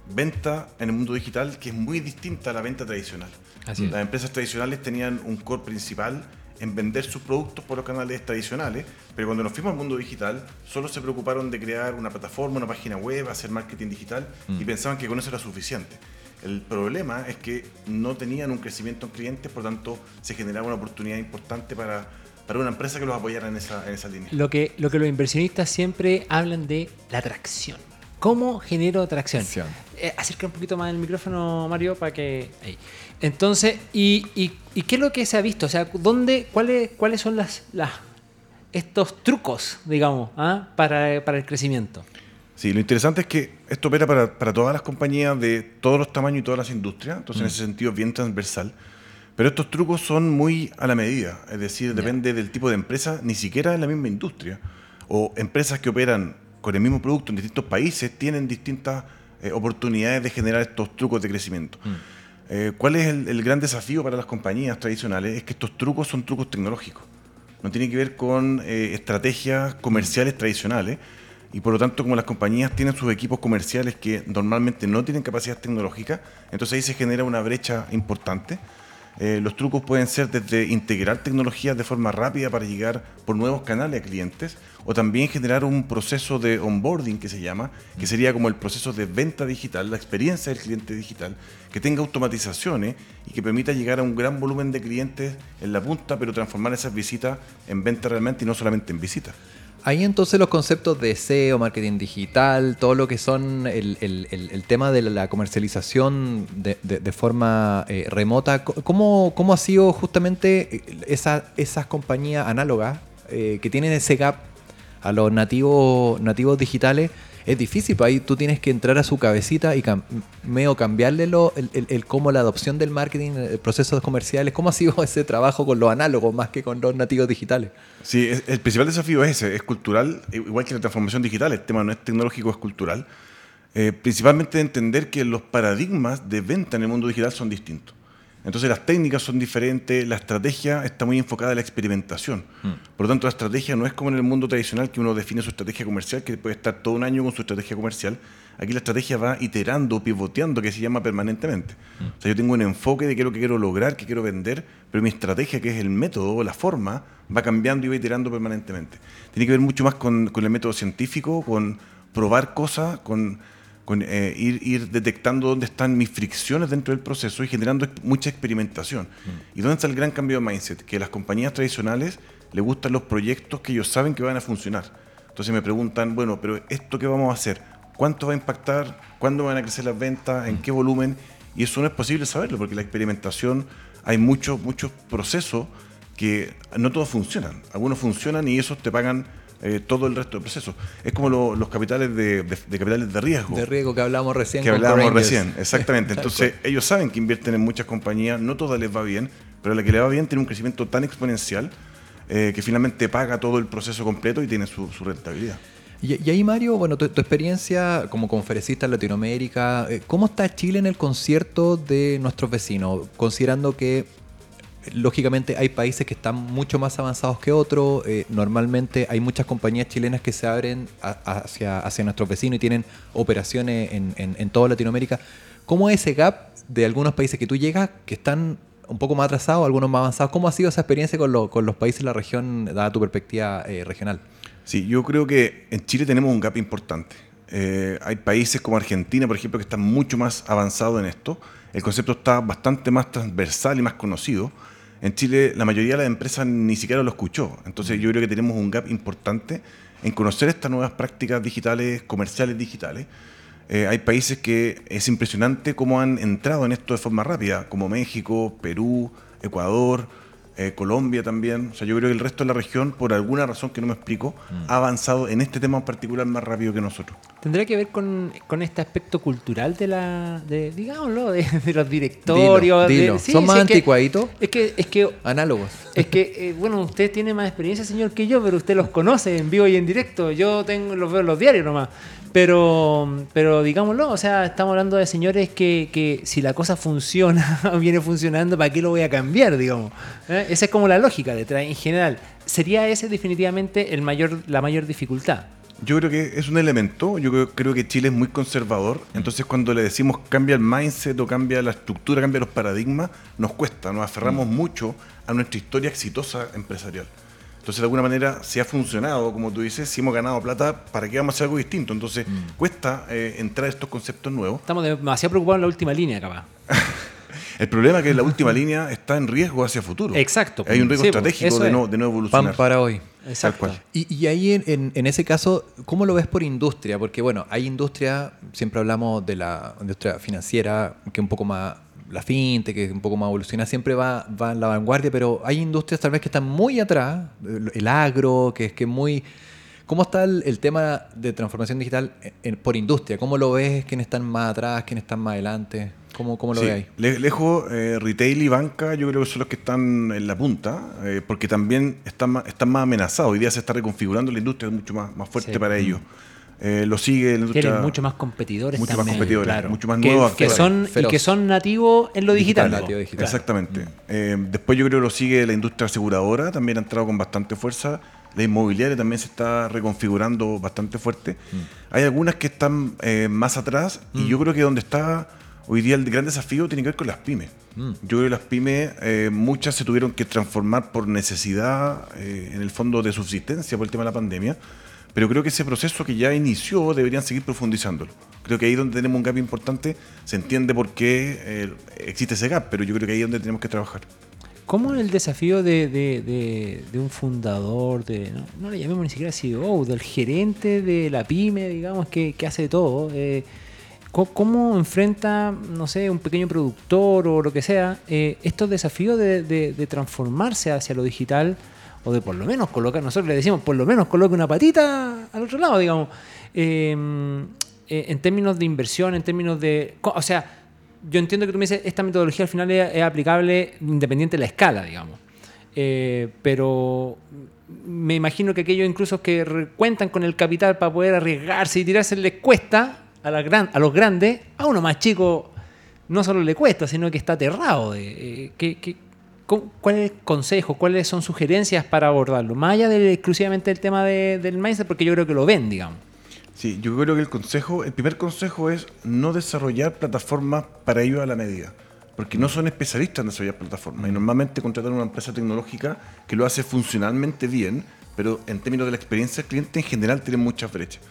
venta en el mundo digital que es muy distinta a la venta tradicional. Así. Las empresas tradicionales tenían un core principal en vender sus productos por los canales tradicionales, pero cuando nos fuimos al mundo digital, solo se preocuparon de crear una plataforma, una página web, hacer marketing digital y pensaban que con eso era suficiente. El problema es que no tenían un crecimiento en clientes, por tanto se generaba una oportunidad importante para, para una empresa que los apoyara en esa, en esa línea. Lo que, lo que los inversionistas siempre hablan de la atracción. ¿Cómo genero atracción? Eh, acerca un poquito más el micrófono, Mario, para que... Ahí. Entonces, y, y- y qué es lo que se ha visto? O sea, ¿dónde, cuáles, ¿cuáles son las, las, estos trucos, digamos, ah, para, para el crecimiento? Sí, lo interesante es que esto opera para, para todas las compañías de todos los tamaños y todas las industrias, entonces en ese sentido es bien transversal. Pero estos trucos son muy a la medida, es decir, depende del tipo de empresa, ni siquiera en la misma industria. O empresas que operan con el mismo producto en distintos países tienen distintas eh, oportunidades de generar estos trucos de crecimiento. Eh, ¿Cuál es el, el gran desafío para las compañías tradicionales? Es que estos trucos son trucos tecnológicos. No tiene que ver con eh, estrategias comerciales tradicionales. Y por lo tanto, como las compañías tienen sus equipos comerciales que normalmente no tienen capacidad tecnológica, entonces ahí se genera una brecha importante. Eh, los trucos pueden ser desde integrar tecnologías de forma rápida para llegar por nuevos canales a clientes, o también generar un proceso de onboarding que se llama, que sería como el proceso de venta digital, la experiencia del cliente digital, que tenga automatizaciones y que permita llegar a un gran volumen de clientes en la punta, pero transformar esas visitas en venta realmente y no solamente en visitas. Ahí entonces los conceptos de SEO, marketing digital, todo lo que son el, tema de la comercialización de, forma eh, remota, ¿cómo, ¿cómo ha sido justamente eh, esa- esas compañías análogas eh, que tienen ese gap a los nativos, nativos digitales? Es difícil, pues ahí tú tienes que entrar a su cabecita y medio cambiarle lo, el, cómo la adopción del marketing, el procesos comerciales, cómo ha sido *laughs* ese trabajo con los análogos más que con los nativos digitales. Sí, el principal desafío es ese, es cultural, igual que la transformación digital, el tema no es tecnológico, es cultural. Eh, principalmente de entender que los paradigmas de venta en el mundo digital son distintos. Entonces las técnicas son diferentes, la estrategia está muy enfocada en la experimentación. Por lo tanto, la estrategia no es como en el mundo tradicional que uno define su estrategia comercial, que puede estar todo un año con su estrategia comercial. Aquí la estrategia va iterando, pivoteando, que se llama permanentemente. O sea, yo tengo un enfoque de qué es lo que quiero lograr, qué quiero vender, pero mi estrategia, que es el método, la forma, va cambiando y va iterando permanentemente. Tiene que ver mucho más con, con el método científico, con probar cosas, con, con eh, ir, ir detectando dónde están mis fricciones dentro del proceso y generando ex- mucha experimentación. ¿Y dónde está el gran cambio de mindset? Que a las compañías tradicionales les gustan los proyectos que ellos saben que van a funcionar. Entonces me preguntan, bueno, pero ¿esto qué vamos a hacer? ¿Cuánto va a impactar? ¿Cuándo van a crecer las ventas? ¿En qué volumen? Y eso no es posible saberlo porque la experimentación hay muchos, muchos procesos que no todos funcionan. Algunos funcionan y esos te pagan eh, todo el resto del proceso. Es como lo- los capitales de, de- de capitales de riesgo. De riesgo que hablábamos recién. que hablábamos recién, exactamente. *laughs* Entonces, ellos saben que invierten en muchas compañías, no todas les va bien, pero la que le va bien tiene un crecimiento tan exponencial eh, que finalmente paga todo el proceso completo y tiene su, su rentabilidad. Y, y ahí, Mario, bueno, tu, tu experiencia como conferencista en Latinoamérica, eh, ¿cómo está Chile en el concierto de nuestros vecinos? Considerando que, lógicamente, hay países que están mucho más avanzados que otros, eh, normalmente hay muchas compañías chilenas que se abren hacia, hacia nuestros vecinos y tienen operaciones en, en- en toda Latinoamérica. ¿Cómo es ese gap de algunos países que tú llegas que están un poco más atrasados, algunos más avanzados? ¿Cómo ha sido esa experiencia con, lo- con los países de la región, dada tu perspectiva eh, regional? Sí, yo creo que en Chile tenemos un gap importante. Eh, hay países como Argentina, por ejemplo, que están mucho más avanzados en esto. El concepto está bastante más transversal y más conocido. En Chile la mayoría de las empresas ni siquiera lo escuchó. Entonces yo creo que tenemos un gap importante en conocer estas nuevas prácticas digitales, comerciales digitales. Eh, hay países que es impresionante cómo han entrado en esto de forma rápida, como México, Perú, Ecuador, eh, Colombia también. O sea, yo creo que el resto de la región, por alguna razón que no me explico, ha avanzado en este tema en particular más rápido que nosotros. ¿Tendrá que ver con, con este aspecto cultural de la, de, digámoslo, de, de los directorios? Dilo, de- sí, ¿Son sí, más es que- anticuaditos? Es que, es que, Análogos. es que eh, bueno, usted tiene más experiencia, señor, que yo, pero usted los conoce en vivo y en directo. Yo tengo, los veo en los diarios nomás. Pero, pero digámoslo, o sea, estamos hablando de señores que, que si la cosa funciona o *laughs* viene funcionando, ¿para qué lo voy a cambiar, digamos? ¿Eh? Esa es como la lógica detrás, en general. ¿Sería ese definitivamente el mayor, la mayor dificultad? Yo creo que es un elemento, yo creo, creo que Chile es muy conservador, entonces cuando le decimos cambia el mindset o cambia la estructura, cambia los paradigmas, nos cuesta, nos aferramos mucho a nuestra historia exitosa empresarial. Entonces de alguna manera si ha funcionado, como tú dices, si hemos ganado plata, ¿para qué vamos a hacer algo distinto? Entonces cuesta eh, entrar a estos conceptos nuevos. Estamos demasiado preocupados en la última línea, capaz. *laughs* El problema es que la última línea está en riesgo hacia futuro. Exacto. Hay un riesgo Sí, pues, estratégico de no, de no Pan evolucionar. para hoy. Exacto. cual. Y, y ahí en, en- en ese caso, ¿cómo lo ves por industria? Porque bueno, hay industria, siempre hablamos de la industria financiera, que es un poco más, la fintech, que es un poco más evolucionada, siempre va, va en la vanguardia, pero hay industrias tal vez que están muy atrás, el, agro, que es que muy... ¿Cómo está el, el tema de transformación digital en- en- por industria? ¿Cómo lo ves? ¿Quiénes están más atrás? ¿Quiénes están más adelante? ¿Cómo, cómo lo Sí, le- lejos, eh, retail y banca, yo creo que son los que están en la punta, eh, porque también están más, están más amenazados. Hoy día se está reconfigurando la industria, es mucho más, más fuerte Sí. para ellos. Eh, lo sigue la industria. Tienen mucho más competidores mucho más también, competidores, claro. mucho más que, nuevos que son y Feroz. que son nativos en lo digital. Digital, digital. Exactamente. Eh, después yo creo que lo sigue la industria aseguradora, también ha entrado con bastante fuerza. La inmobiliaria también se está reconfigurando bastante fuerte. Hay algunas que están eh, más atrás y yo creo que donde está hoy día el gran desafío tiene que ver con las pymes. Yo creo que las pymes, eh, muchas se tuvieron que transformar por necesidad, eh, en el fondo de subsistencia por el tema de la pandemia, pero creo que ese proceso que ya inició deberían seguir profundizándolo. Creo que ahí donde tenemos un gap importante, se entiende por qué eh, existe ese gap, pero yo creo que ahí es donde tenemos que trabajar. ¿Cómo el desafío de, de- de- de un fundador, de no, no le llamemos ni siquiera CEO, del gerente de la pyme, digamos, que, que hace todo? eh, ¿Cómo enfrenta, no sé, un pequeño productor o lo que sea, eh, estos desafíos de, de- de transformarse hacia lo digital o de por lo menos colocar, nosotros le decimos, por lo menos coloque una patita al otro lado, digamos, eh, eh, en términos de inversión, en términos de... O sea, yo entiendo que tú me dices, esta metodología al final es, aplicable independiente de la escala, digamos. Eh, pero me imagino que aquellos incluso que cuentan con el capital para poder arriesgarse y tirarse les cuesta a, los grandes, a uno más chico no solo le cuesta, sino que está aterrado. De, eh, ¿qué- ¿Cuál es el consejo? ¿Cuáles son sugerencias para abordarlo? Más allá del, exclusivamente del tema de- del mindset, porque yo creo que lo ven, digamos. Sí, yo creo que el consejo, el primer consejo es no desarrollar plataformas para ellos a la medida, porque no son especialistas en desarrollar plataformas y normalmente contratan una empresa tecnológica que lo hace funcionalmente bien, pero en términos de la experiencia del cliente en general tienen muchas brechas.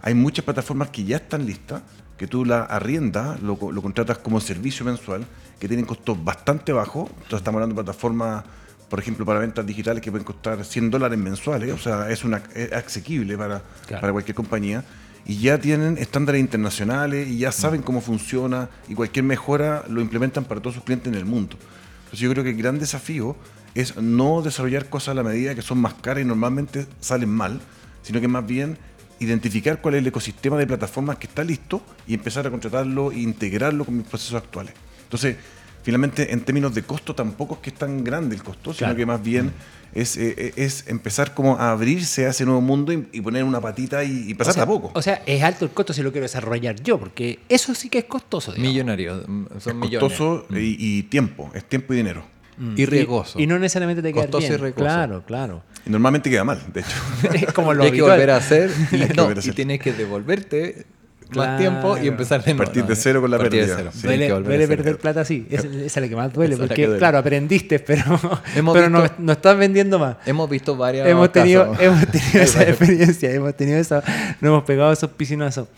Hay muchas plataformas que ya están listas, que tú la arriendas, lo, co- lo contratas como servicio mensual, que tienen costos bastante bajos, entonces estamos hablando de plataformas por ejemplo, para ventas digitales que pueden costar 100 dólares mensuales, o sea, es, una, es asequible para, Claro. para cualquier compañía. Y ya tienen estándares internacionales y ya Mm. saben cómo funciona y cualquier mejora lo implementan para todos sus clientes en el mundo. Entonces yo creo que el gran desafío es no desarrollar cosas a la medida que son más caras y normalmente salen mal, sino que más bien identificar cuál es el ecosistema de plataformas que está listo y empezar a contratarlo e integrarlo con mis procesos actuales. Entonces, finalmente, en términos de costo, tampoco es que es tan grande el costo, Claro. sino que más bien es, eh, es empezar como a abrirse a ese nuevo mundo y, y poner una patita y, y empezar o sea, de a poco. O sea, es alto el costo si lo quiero desarrollar yo, porque eso sí que es costoso. digamos. Millonario, mm, son es millones. costoso y, y tiempo, es tiempo y dinero. Mm. Y riesgoso. Y, y no necesariamente te queda Costoso y bien. riesgoso. Claro, claro. Y normalmente queda mal, de hecho. *laughs* Es como lo *laughs* Y hay que volver a hacer y, no, tienes que devolverte Claro. más tiempo y empezar de nuevo. Partir de cero con la partir pérdida. Sí. Duele, perder plata, sí. Esa, esa es la que más duele, Esa porque, duele. claro, aprendiste, pero, *laughs* Hemos pero no, visto- no estás vendiendo más. Hemos visto varios hemos tenido, casos. hemos tenido *laughs* esa experiencia, hemos tenido esa, nos hemos pegado esos piscinazos.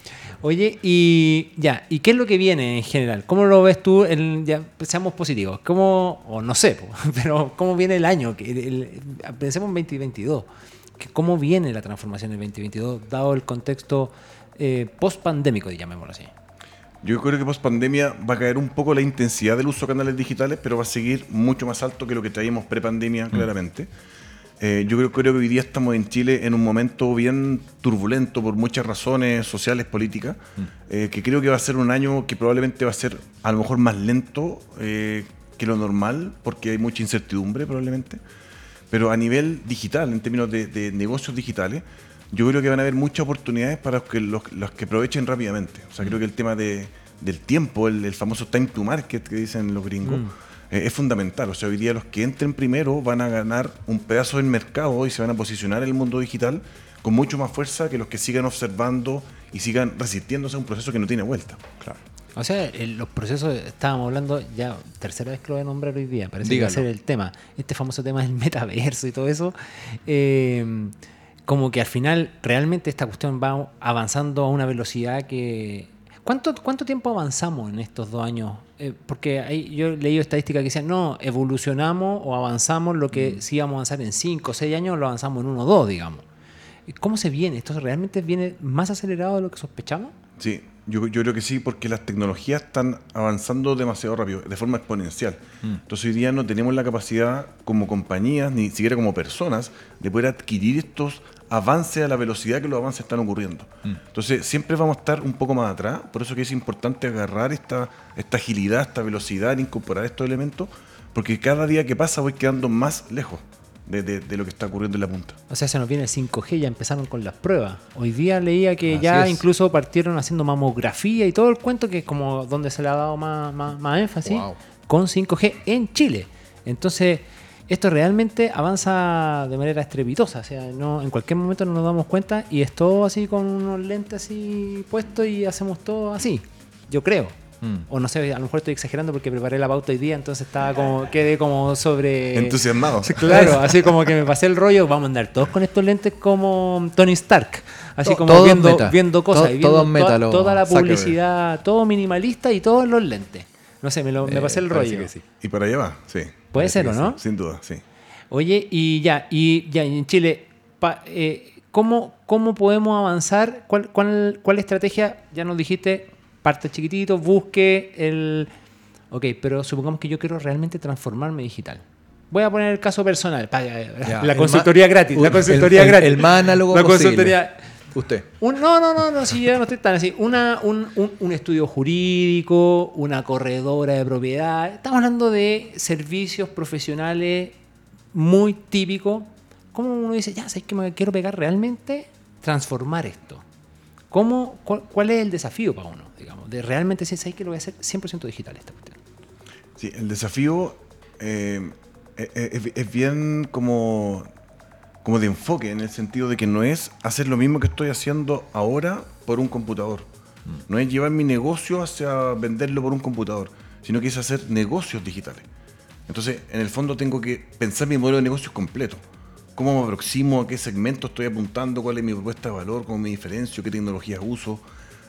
Oye, y ya, ¿y qué es lo que viene en general? ¿Cómo lo ves tú? En, ya, seamos positivos. ¿Cómo, o no sé, *laughs* pero cómo viene el año? Que el- el- pensemos en 2022. que ¿Cómo viene la transformación en 2022, dado el contexto eh, post-pandémico, llamémoslo así? Yo creo que post pandemia va a caer un poco la intensidad del uso de canales digitales, pero va a seguir mucho más alto que lo que traíamos pre-pandemia, claramente. Eh, yo creo, creo que hoy día estamos en Chile en un momento bien turbulento por muchas razones sociales, políticas, eh, que creo que va a ser un año que probablemente va a ser a lo mejor más lento eh, que lo normal, porque hay mucha incertidumbre probablemente. Pero a nivel digital, en términos de, de negocios digitales, yo creo que van a haber muchas oportunidades para los que, los, los que aprovechen rápidamente. O sea, creo que el tema de- del tiempo, el, el famoso time to market que dicen los gringos, eh, es fundamental. O sea, hoy día los que entren primero van a ganar un pedazo del mercado y se van a posicionar en el mundo digital con mucho más fuerza que los que sigan observando y sigan resistiéndose a un proceso que no tiene vuelta. Claro. O sea, el- los procesos, estábamos hablando, ya tercera vez que lo voy a nombrar hoy día, parece que va a Dígalo. ser el tema, este famoso tema del metaverso y todo eso, eh, como que al final realmente esta cuestión va avanzando a una velocidad que... ¿Cuánto, cuánto tiempo avanzamos en estos dos años? Eh, porque ahí yo he leído estadísticas que decían, no, evolucionamos o avanzamos lo que sí íbamos a avanzar en 5 o 6 años, lo avanzamos en 1 o 2, digamos. ¿Cómo se viene? ¿Esto realmente viene más acelerado de lo que sospechamos? Sí, yo, yo creo que sí, porque las tecnologías están avanzando demasiado rápido, de forma exponencial. Entonces hoy día no tenemos la capacidad como compañías, ni siquiera como personas, de poder adquirir estos avances a la velocidad que los avances están ocurriendo. Entonces siempre vamos a estar un poco más atrás, por eso que es importante agarrar esta, esta agilidad, esta velocidad, incorporar estos elementos, porque cada día que pasa voy quedando más lejos de, de- de lo que está ocurriendo en la punta. O sea, se nos viene el 5G, ya empezaron con las pruebas. Hoy día leía que Así ya es. incluso partieron haciendo mamografía y todo el cuento, que es como donde se le ha dado más, más- más énfasis, Wow. con 5G en Chile. Entonces, esto realmente avanza de manera estrepitosa. O sea, no, en cualquier momento no nos damos cuenta y es todo así con unos lentes así puestos y hacemos todo así. Yo creo. Mm. O no sé, a lo mejor estoy exagerando porque preparé la pauta hoy día, entonces estaba como, quedé como sobre... Entusiasmados. *laughs* Claro, *laughs* así como que me pasé el rollo, vamos a andar todos con estos lentes como Tony Stark. Así To- como todo viendo, meta. viendo cosas To- y viendo todo toda- meta lo- toda la Zuckerberg. publicidad, todo minimalista y todos los lentes. No sé, me, lo- me Eh, pasé el rollo. que sí. Y para allá va, sí. Puede Parece ser, ¿o no? sí, Sin duda, sí. Oye, y ya, y ya y en Chile, pa- eh, ¿cómo, ¿cómo podemos avanzar? ¿Cuál, cuál, ¿Cuál estrategia? Ya nos dijiste, parte chiquitito, busque el... Ok, pero supongamos que yo quiero realmente transformarme digital. Voy a poner el caso personal. Ya, la el consultoría gratis. La el- consultoría el- gratis. el más análogo La posible. consultoría... Usted. Un- no, no, no, no, si yo no estoy tan así. Una, un, un- un estudio jurídico, una corredora de propiedad. Estamos hablando de servicios profesionales muy típicos. ¿Cómo uno dice, ya, ¿sabes que me quiero pegar realmente? Transformar esto. ¿Cómo, cuál, cuál es el desafío para uno? De realmente decir, ¿sabes que lo voy a hacer 100% digital esta cuestión? Sí, el desafío eh, es, es- es bien como, como de enfoque, en el sentido de que no es hacer lo mismo que estoy haciendo ahora por un computador. No es llevar mi negocio hacia venderlo por un computador, sino que es hacer negocios digitales. Entonces, en el fondo tengo que pensar mi modelo de negocios completo. ¿Cómo me aproximo? ¿A qué segmento estoy apuntando? ¿Cuál es mi propuesta de valor? ¿Cómo me diferencio? ¿Qué tecnologías uso?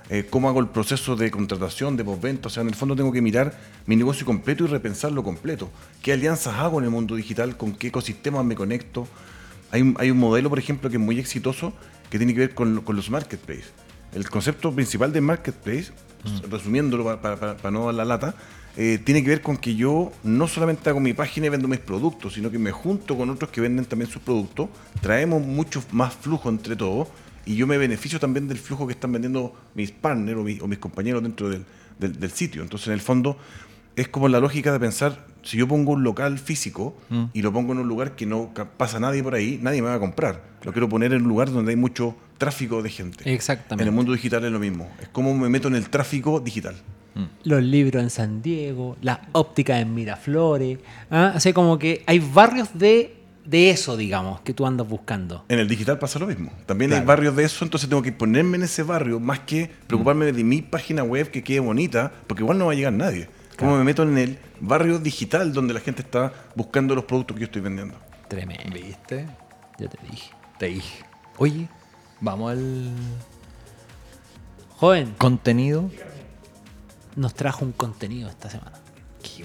Eh, cómo hago el proceso de contratación, de postventa. O sea, en el fondo tengo que mirar mi negocio completo y repensarlo completo. ¿Qué alianzas hago en el mundo digital? ¿Con qué ecosistemas me conecto? Hay un, hay un modelo, por ejemplo, que es muy exitoso que tiene que ver con, con los marketplaces. El concepto principal de marketplace, resumiéndolo para no dar la lata, eh, tiene que ver con que yo no solamente hago mi página y vendo mis productos, sino que me junto con otros que venden también sus productos, traemos mucho más flujo entre todos y yo me beneficio también del flujo que están vendiendo mis partners o, mis compañeros dentro del, del, sitio. Entonces, en el fondo, es como la lógica de pensar, si yo pongo un local físico mm. y lo pongo en un lugar que no pasa nadie por ahí, nadie me va a comprar. Lo quiero poner en un lugar donde hay mucho tráfico de gente. Exactamente. En el mundo digital es lo mismo. Es como me meto en el tráfico digital. Mm. Los libros en San Diego, las ópticas en Miraflores. ¿ah? Como que hay barrios de, de eso, digamos, que tú andas buscando. En el digital pasa lo mismo. También hay barrios de eso, entonces tengo que ponerme en ese barrio más que preocuparme de mi página web que quede bonita, porque igual no va a llegar nadie. Como me meto en el barrio digital donde la gente está buscando los productos que yo estoy vendiendo. Tremendo. ¿Viste? Yo te dije. Te dije. Oye, vamos al. Joven. Contenido nos trajo un contenido esta semana. Qué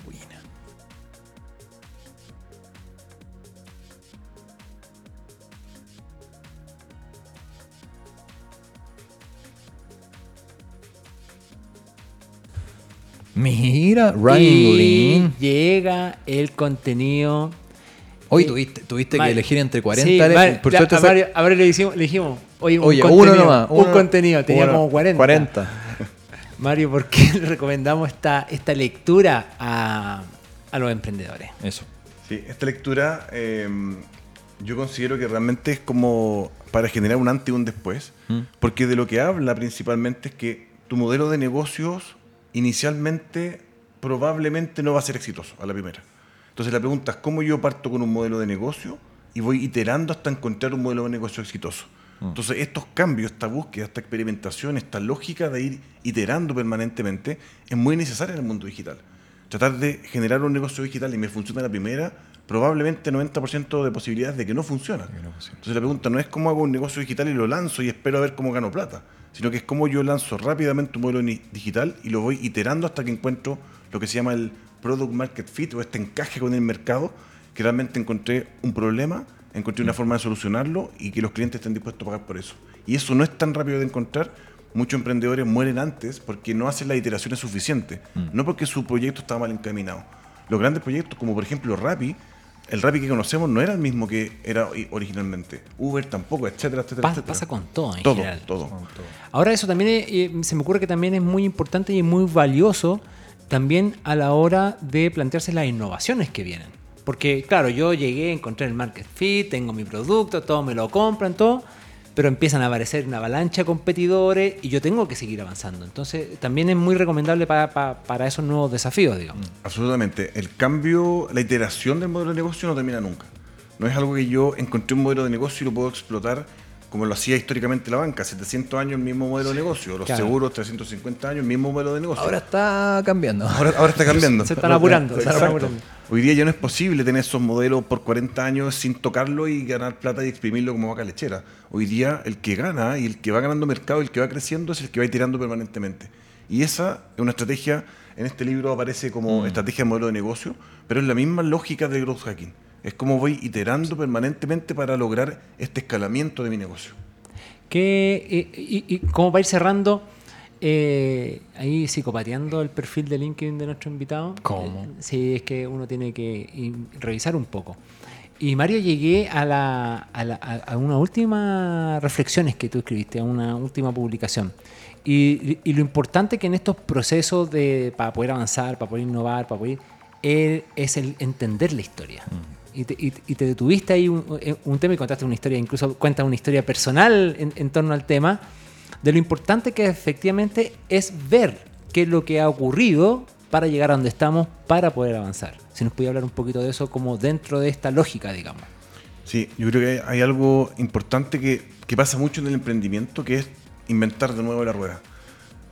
Mira, Running Llega el contenido. Hoy tuviste, tuviste que elegir entre 40. Sí, por suerte a, Mario, le, dijimos, le dijimos, oye, un contenido, uno nomás, un contenido, tenía como 40. 40. *laughs* Mario, ¿por qué le recomendamos esta, esta lectura a, los emprendedores? Eso. Sí, esta lectura em, yo considero que realmente es como para generar un antes y un después, mm. porque de lo que habla principalmente es que tu modelo de negocios inicialmente probablemente no va a ser exitoso a la primera. Entonces la pregunta es, ¿cómo yo parto con un modelo de negocio y voy iterando hasta encontrar un modelo de negocio exitoso? Mm. Entonces, estos cambios, esta búsqueda, esta experimentación, esta lógica de ir iterando permanentemente es muy necesaria en el mundo digital. Tratar de generar un negocio digital y me funciona la primera, probablemente 90% de posibilidades de que no funciona. Entonces, la pregunta no es cómo hago un negocio digital y lo lanzo y espero a ver cómo gano plata, sino que es cómo yo lanzo rápidamente un modelo digital y lo voy iterando hasta que encuentro lo que se llama el product market fit o este encaje con el mercado, que realmente encontré un problema encontré una forma de solucionarlo y que los clientes estén dispuestos a pagar por eso. Y eso no es tan rápido de encontrar. Muchos emprendedores mueren antes porque no hacen las iteraciones suficientes, mm. no porque su proyecto estaba mal encaminado. Los grandes proyectos, como por ejemplo Rappi, el Rappi que conocemos no era el mismo que era originalmente. Uber tampoco, etcétera, etcétera. Pasa, etcétera. pasa con todo en todo, general. Todo. Ahora eso también eh, se me ocurre que también es muy importante y muy valioso también a la hora de plantearse las innovaciones que vienen. Porque, claro, yo llegué, encontré el market fit, tengo mi producto, todos me lo compran, todo, pero empiezan a aparecer una avalancha de competidores y yo tengo que seguir avanzando. Entonces, también es muy recomendable para, esos nuevos desafíos, digamos. Mm, absolutamente. El cambio, la iteración del modelo de negocio no termina nunca. No es algo que yo encontré un modelo de negocio y lo puedo explotar como lo hacía históricamente la banca, 700 años el mismo modelo de negocio, los seguros 350 años el mismo modelo de negocio. Ahora está cambiando. Ahora, está *laughs* cambiando. se están apurando. Hoy día ya no es posible tener esos modelos por 40 años sin tocarlo y ganar plata y exprimirlo como vaca lechera. Hoy día el que gana y el que va ganando mercado, el que va creciendo es el que va tirando permanentemente. Y esa es una estrategia, en este libro aparece como mm. estrategia de modelo de negocio, pero es la misma lógica de growth hacking. Es como voy iterando permanentemente para lograr este escalamiento de mi negocio. Que, eh, y, como para ir cerrando, eh, ahí psicopateando el perfil de LinkedIn de nuestro invitado. ¿Cómo? Eh, sí, es que uno tiene que revisar un poco. Y Mario, llegué a, la, a, la, a unas últimas reflexiones que tú escribiste, a una última publicación. Y, y, lo importante que en estos procesos de, para poder avanzar, para poder innovar, para poder es el entender la historia. Mm y te, detuviste ahí eh, un, tema y contaste una historia, incluso cuentas una historia personal en, torno al tema, de lo importante que efectivamente es ver qué es lo que ha ocurrido para llegar a donde estamos, para poder avanzar. Si nos puede hablar un poquito de eso como dentro de esta lógica, digamos. Sí, yo creo que hay algo importante que, que pasa mucho en el emprendimiento, que es inventar de nuevo la rueda.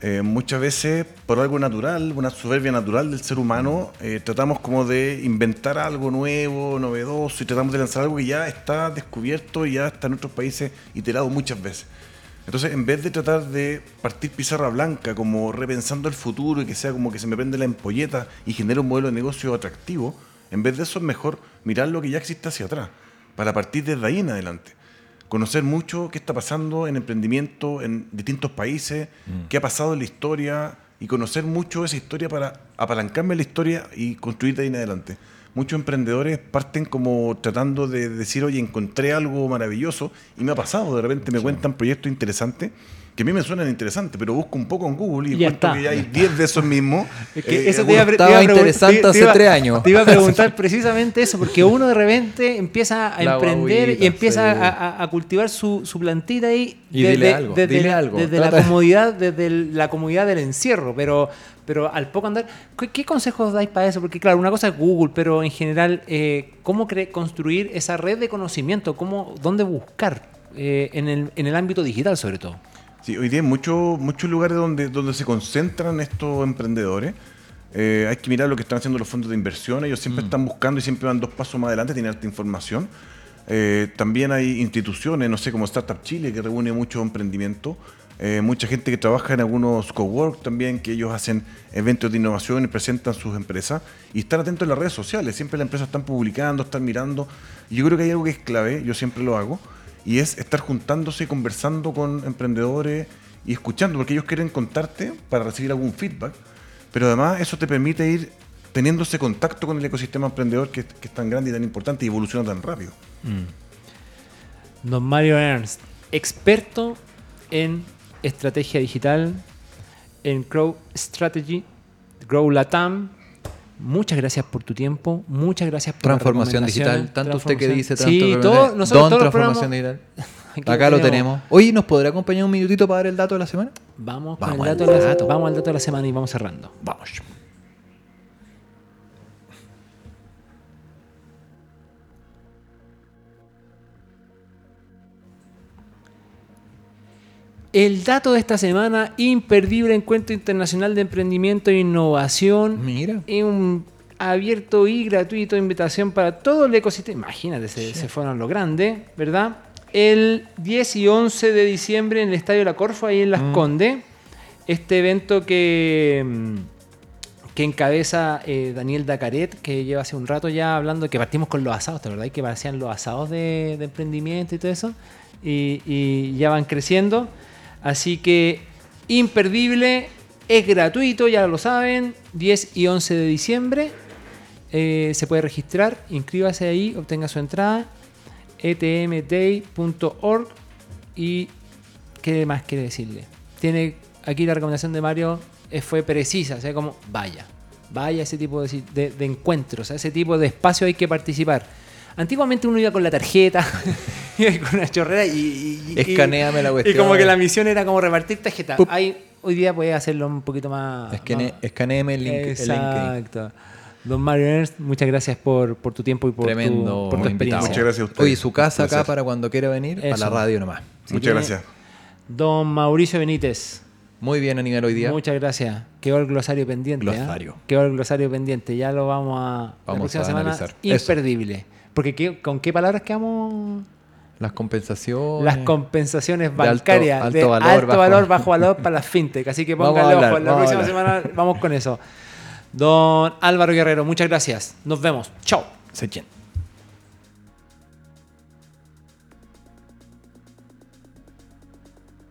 Eh, muchas veces, por algo natural, una soberbia natural del ser humano, eh, tratamos como de inventar algo nuevo, novedoso, y tratamos de lanzar algo que ya está descubierto y ya está en otros países iterado muchas veces. Entonces, en vez de tratar de partir pizarra blanca, como repensando el futuro y que sea como que se me prende la empolleta y genera un modelo de negocio atractivo, en vez de eso es mejor mirar lo que ya existe hacia atrás, para partir desde ahí en adelante. Conocer mucho qué está pasando en emprendimiento en distintos países, qué ha pasado en la historia y conocer mucho esa historia para apalancarme la historia y construir de ahí en adelante. Muchos emprendedores parten como tratando de decir, oye, encontré algo maravilloso y me ha pasado, de repente me cuentan proyectos interesantes que a mí me suenan interesantes, pero busco un poco en Google y, ya encuentro está. que ya hay 10 de esos mismos. *laughs* Es que Eh, eso te iba estaba te iba a pregun- interesante te- hace iba- tres años. Te iba a *laughs* preguntar precisamente eso, porque uno de repente empieza a La emprender guaguita, y empieza sí. a, a- a cultivar su, su plantita ahí Y dile algo, desde, dile la, algo. desde la comodidad, desde el- la comodidad del encierro, pero, pero al poco andar, ¿qué, qué consejos dais para eso? Porque claro, una cosa es Google, pero en general, eh, ¿cómo construir esa red de conocimiento? ¿Cómo, ¿Dónde buscar? eh, en, el, en el ámbito digital sobre todo. Sí, hoy día hay muchos muchos lugares donde, donde se concentran estos emprendedores. Eh, hay que mirar lo que están haciendo los fondos de inversión. Ellos siempre están buscando y siempre van dos pasos más adelante, tienen alta información. Eh, también hay instituciones, no sé, como Startup Chile, que reúne mucho emprendimiento. Eh, mucha gente que trabaja en algunos cowork también, que ellos hacen eventos de innovación y presentan sus empresas. Y estar atentos en las redes sociales. Siempre las empresas están publicando, están mirando. Yo creo que hay algo que es clave, yo siempre lo hago, y es estar juntándose, conversando con emprendedores y escuchando, porque ellos quieren contarte para recibir algún feedback, pero además eso te permite ir teniendo ese contacto con el ecosistema emprendedor que, es tan grande y tan importante y evoluciona tan rápido. Don Mario Ernst, experto en estrategia digital, en Grow Strategy, Grow Latam. Muchas gracias por tu tiempo, muchas gracias por Transformación digital. Tanto usted que dice Sí, transformación- todo, nosotros Don transformación digital. *laughs* Acá lo tenemos. Oye, ¿nos podrá acompañar un minutito para dar el dato de la semana? Vamos, con Vamos el al dato de la- vamos al dato de la semana y vamos cerrando. Vamos. El dato de esta semana, imperdible encuentro internacional de emprendimiento e innovación. Mira. Es un abierto y gratuito invitación para todo el ecosistema. Imagínate, se, se fueron lo grande, ¿verdad? El 10 y 11 de diciembre en el Estadio La Corfo, ahí en Las Condes. Este evento que, mm, que encabeza eh, Daniel Dacaret, que lleva hace un rato ya hablando, que partimos con los asados, ¿te verdad? Que parecían los asados de, de emprendimiento y todo eso. Y, y ya van creciendo. Así que imperdible, es gratuito, ya lo saben, 10 y 11 de diciembre. Eh, se puede registrar, inscríbase ahí, obtenga su entrada, etmday.org y ¿qué más quiere decirle? Tiene aquí la recomendación de Mario eh, fue precisa, sea, como vaya, vaya ese tipo de, de- de encuentros, a ese tipo de espacio hay que participar. Antiguamente uno iba con la tarjeta, *laughs* iba con una chorrera y, y- y- Escaneame la y cuestión. como que la misión era como repartir tarjetas. Pup. Ahí, hoy día puede hacerlo un poquito más. Escane- más- Escaneeme el link. el. Exacto. Don Mario Ernst, muchas gracias por, por tu tiempo y por Tremendo tu, por tu invitado. experiencia. Muchas gracias a ustedes. Oye, su casa acá para cuando quiera venir, a la radio nomás. Muchas gracias. Don Mauricio Benítez, Muy bien, Aníbal, hoy día. muchas gracias. Quedó el glosario pendiente. ¿ah? Glosario. Quedó el glosario pendiente. Ya lo vamos a. la Vamos próxima a semana. analizar. Eso. Porque ¿qué- ¿con qué palabras quedamos? Las compensaciones. Las compensaciones De alto- bancarias alto de valor, alto bajo- valor, bajo valor para las fintech. Así que *laughs* pónganle ojo. La próxima hablar. semana vamos con eso. Don Álvaro Guerrero, muchas gracias. Nos vemos. Chao. Se.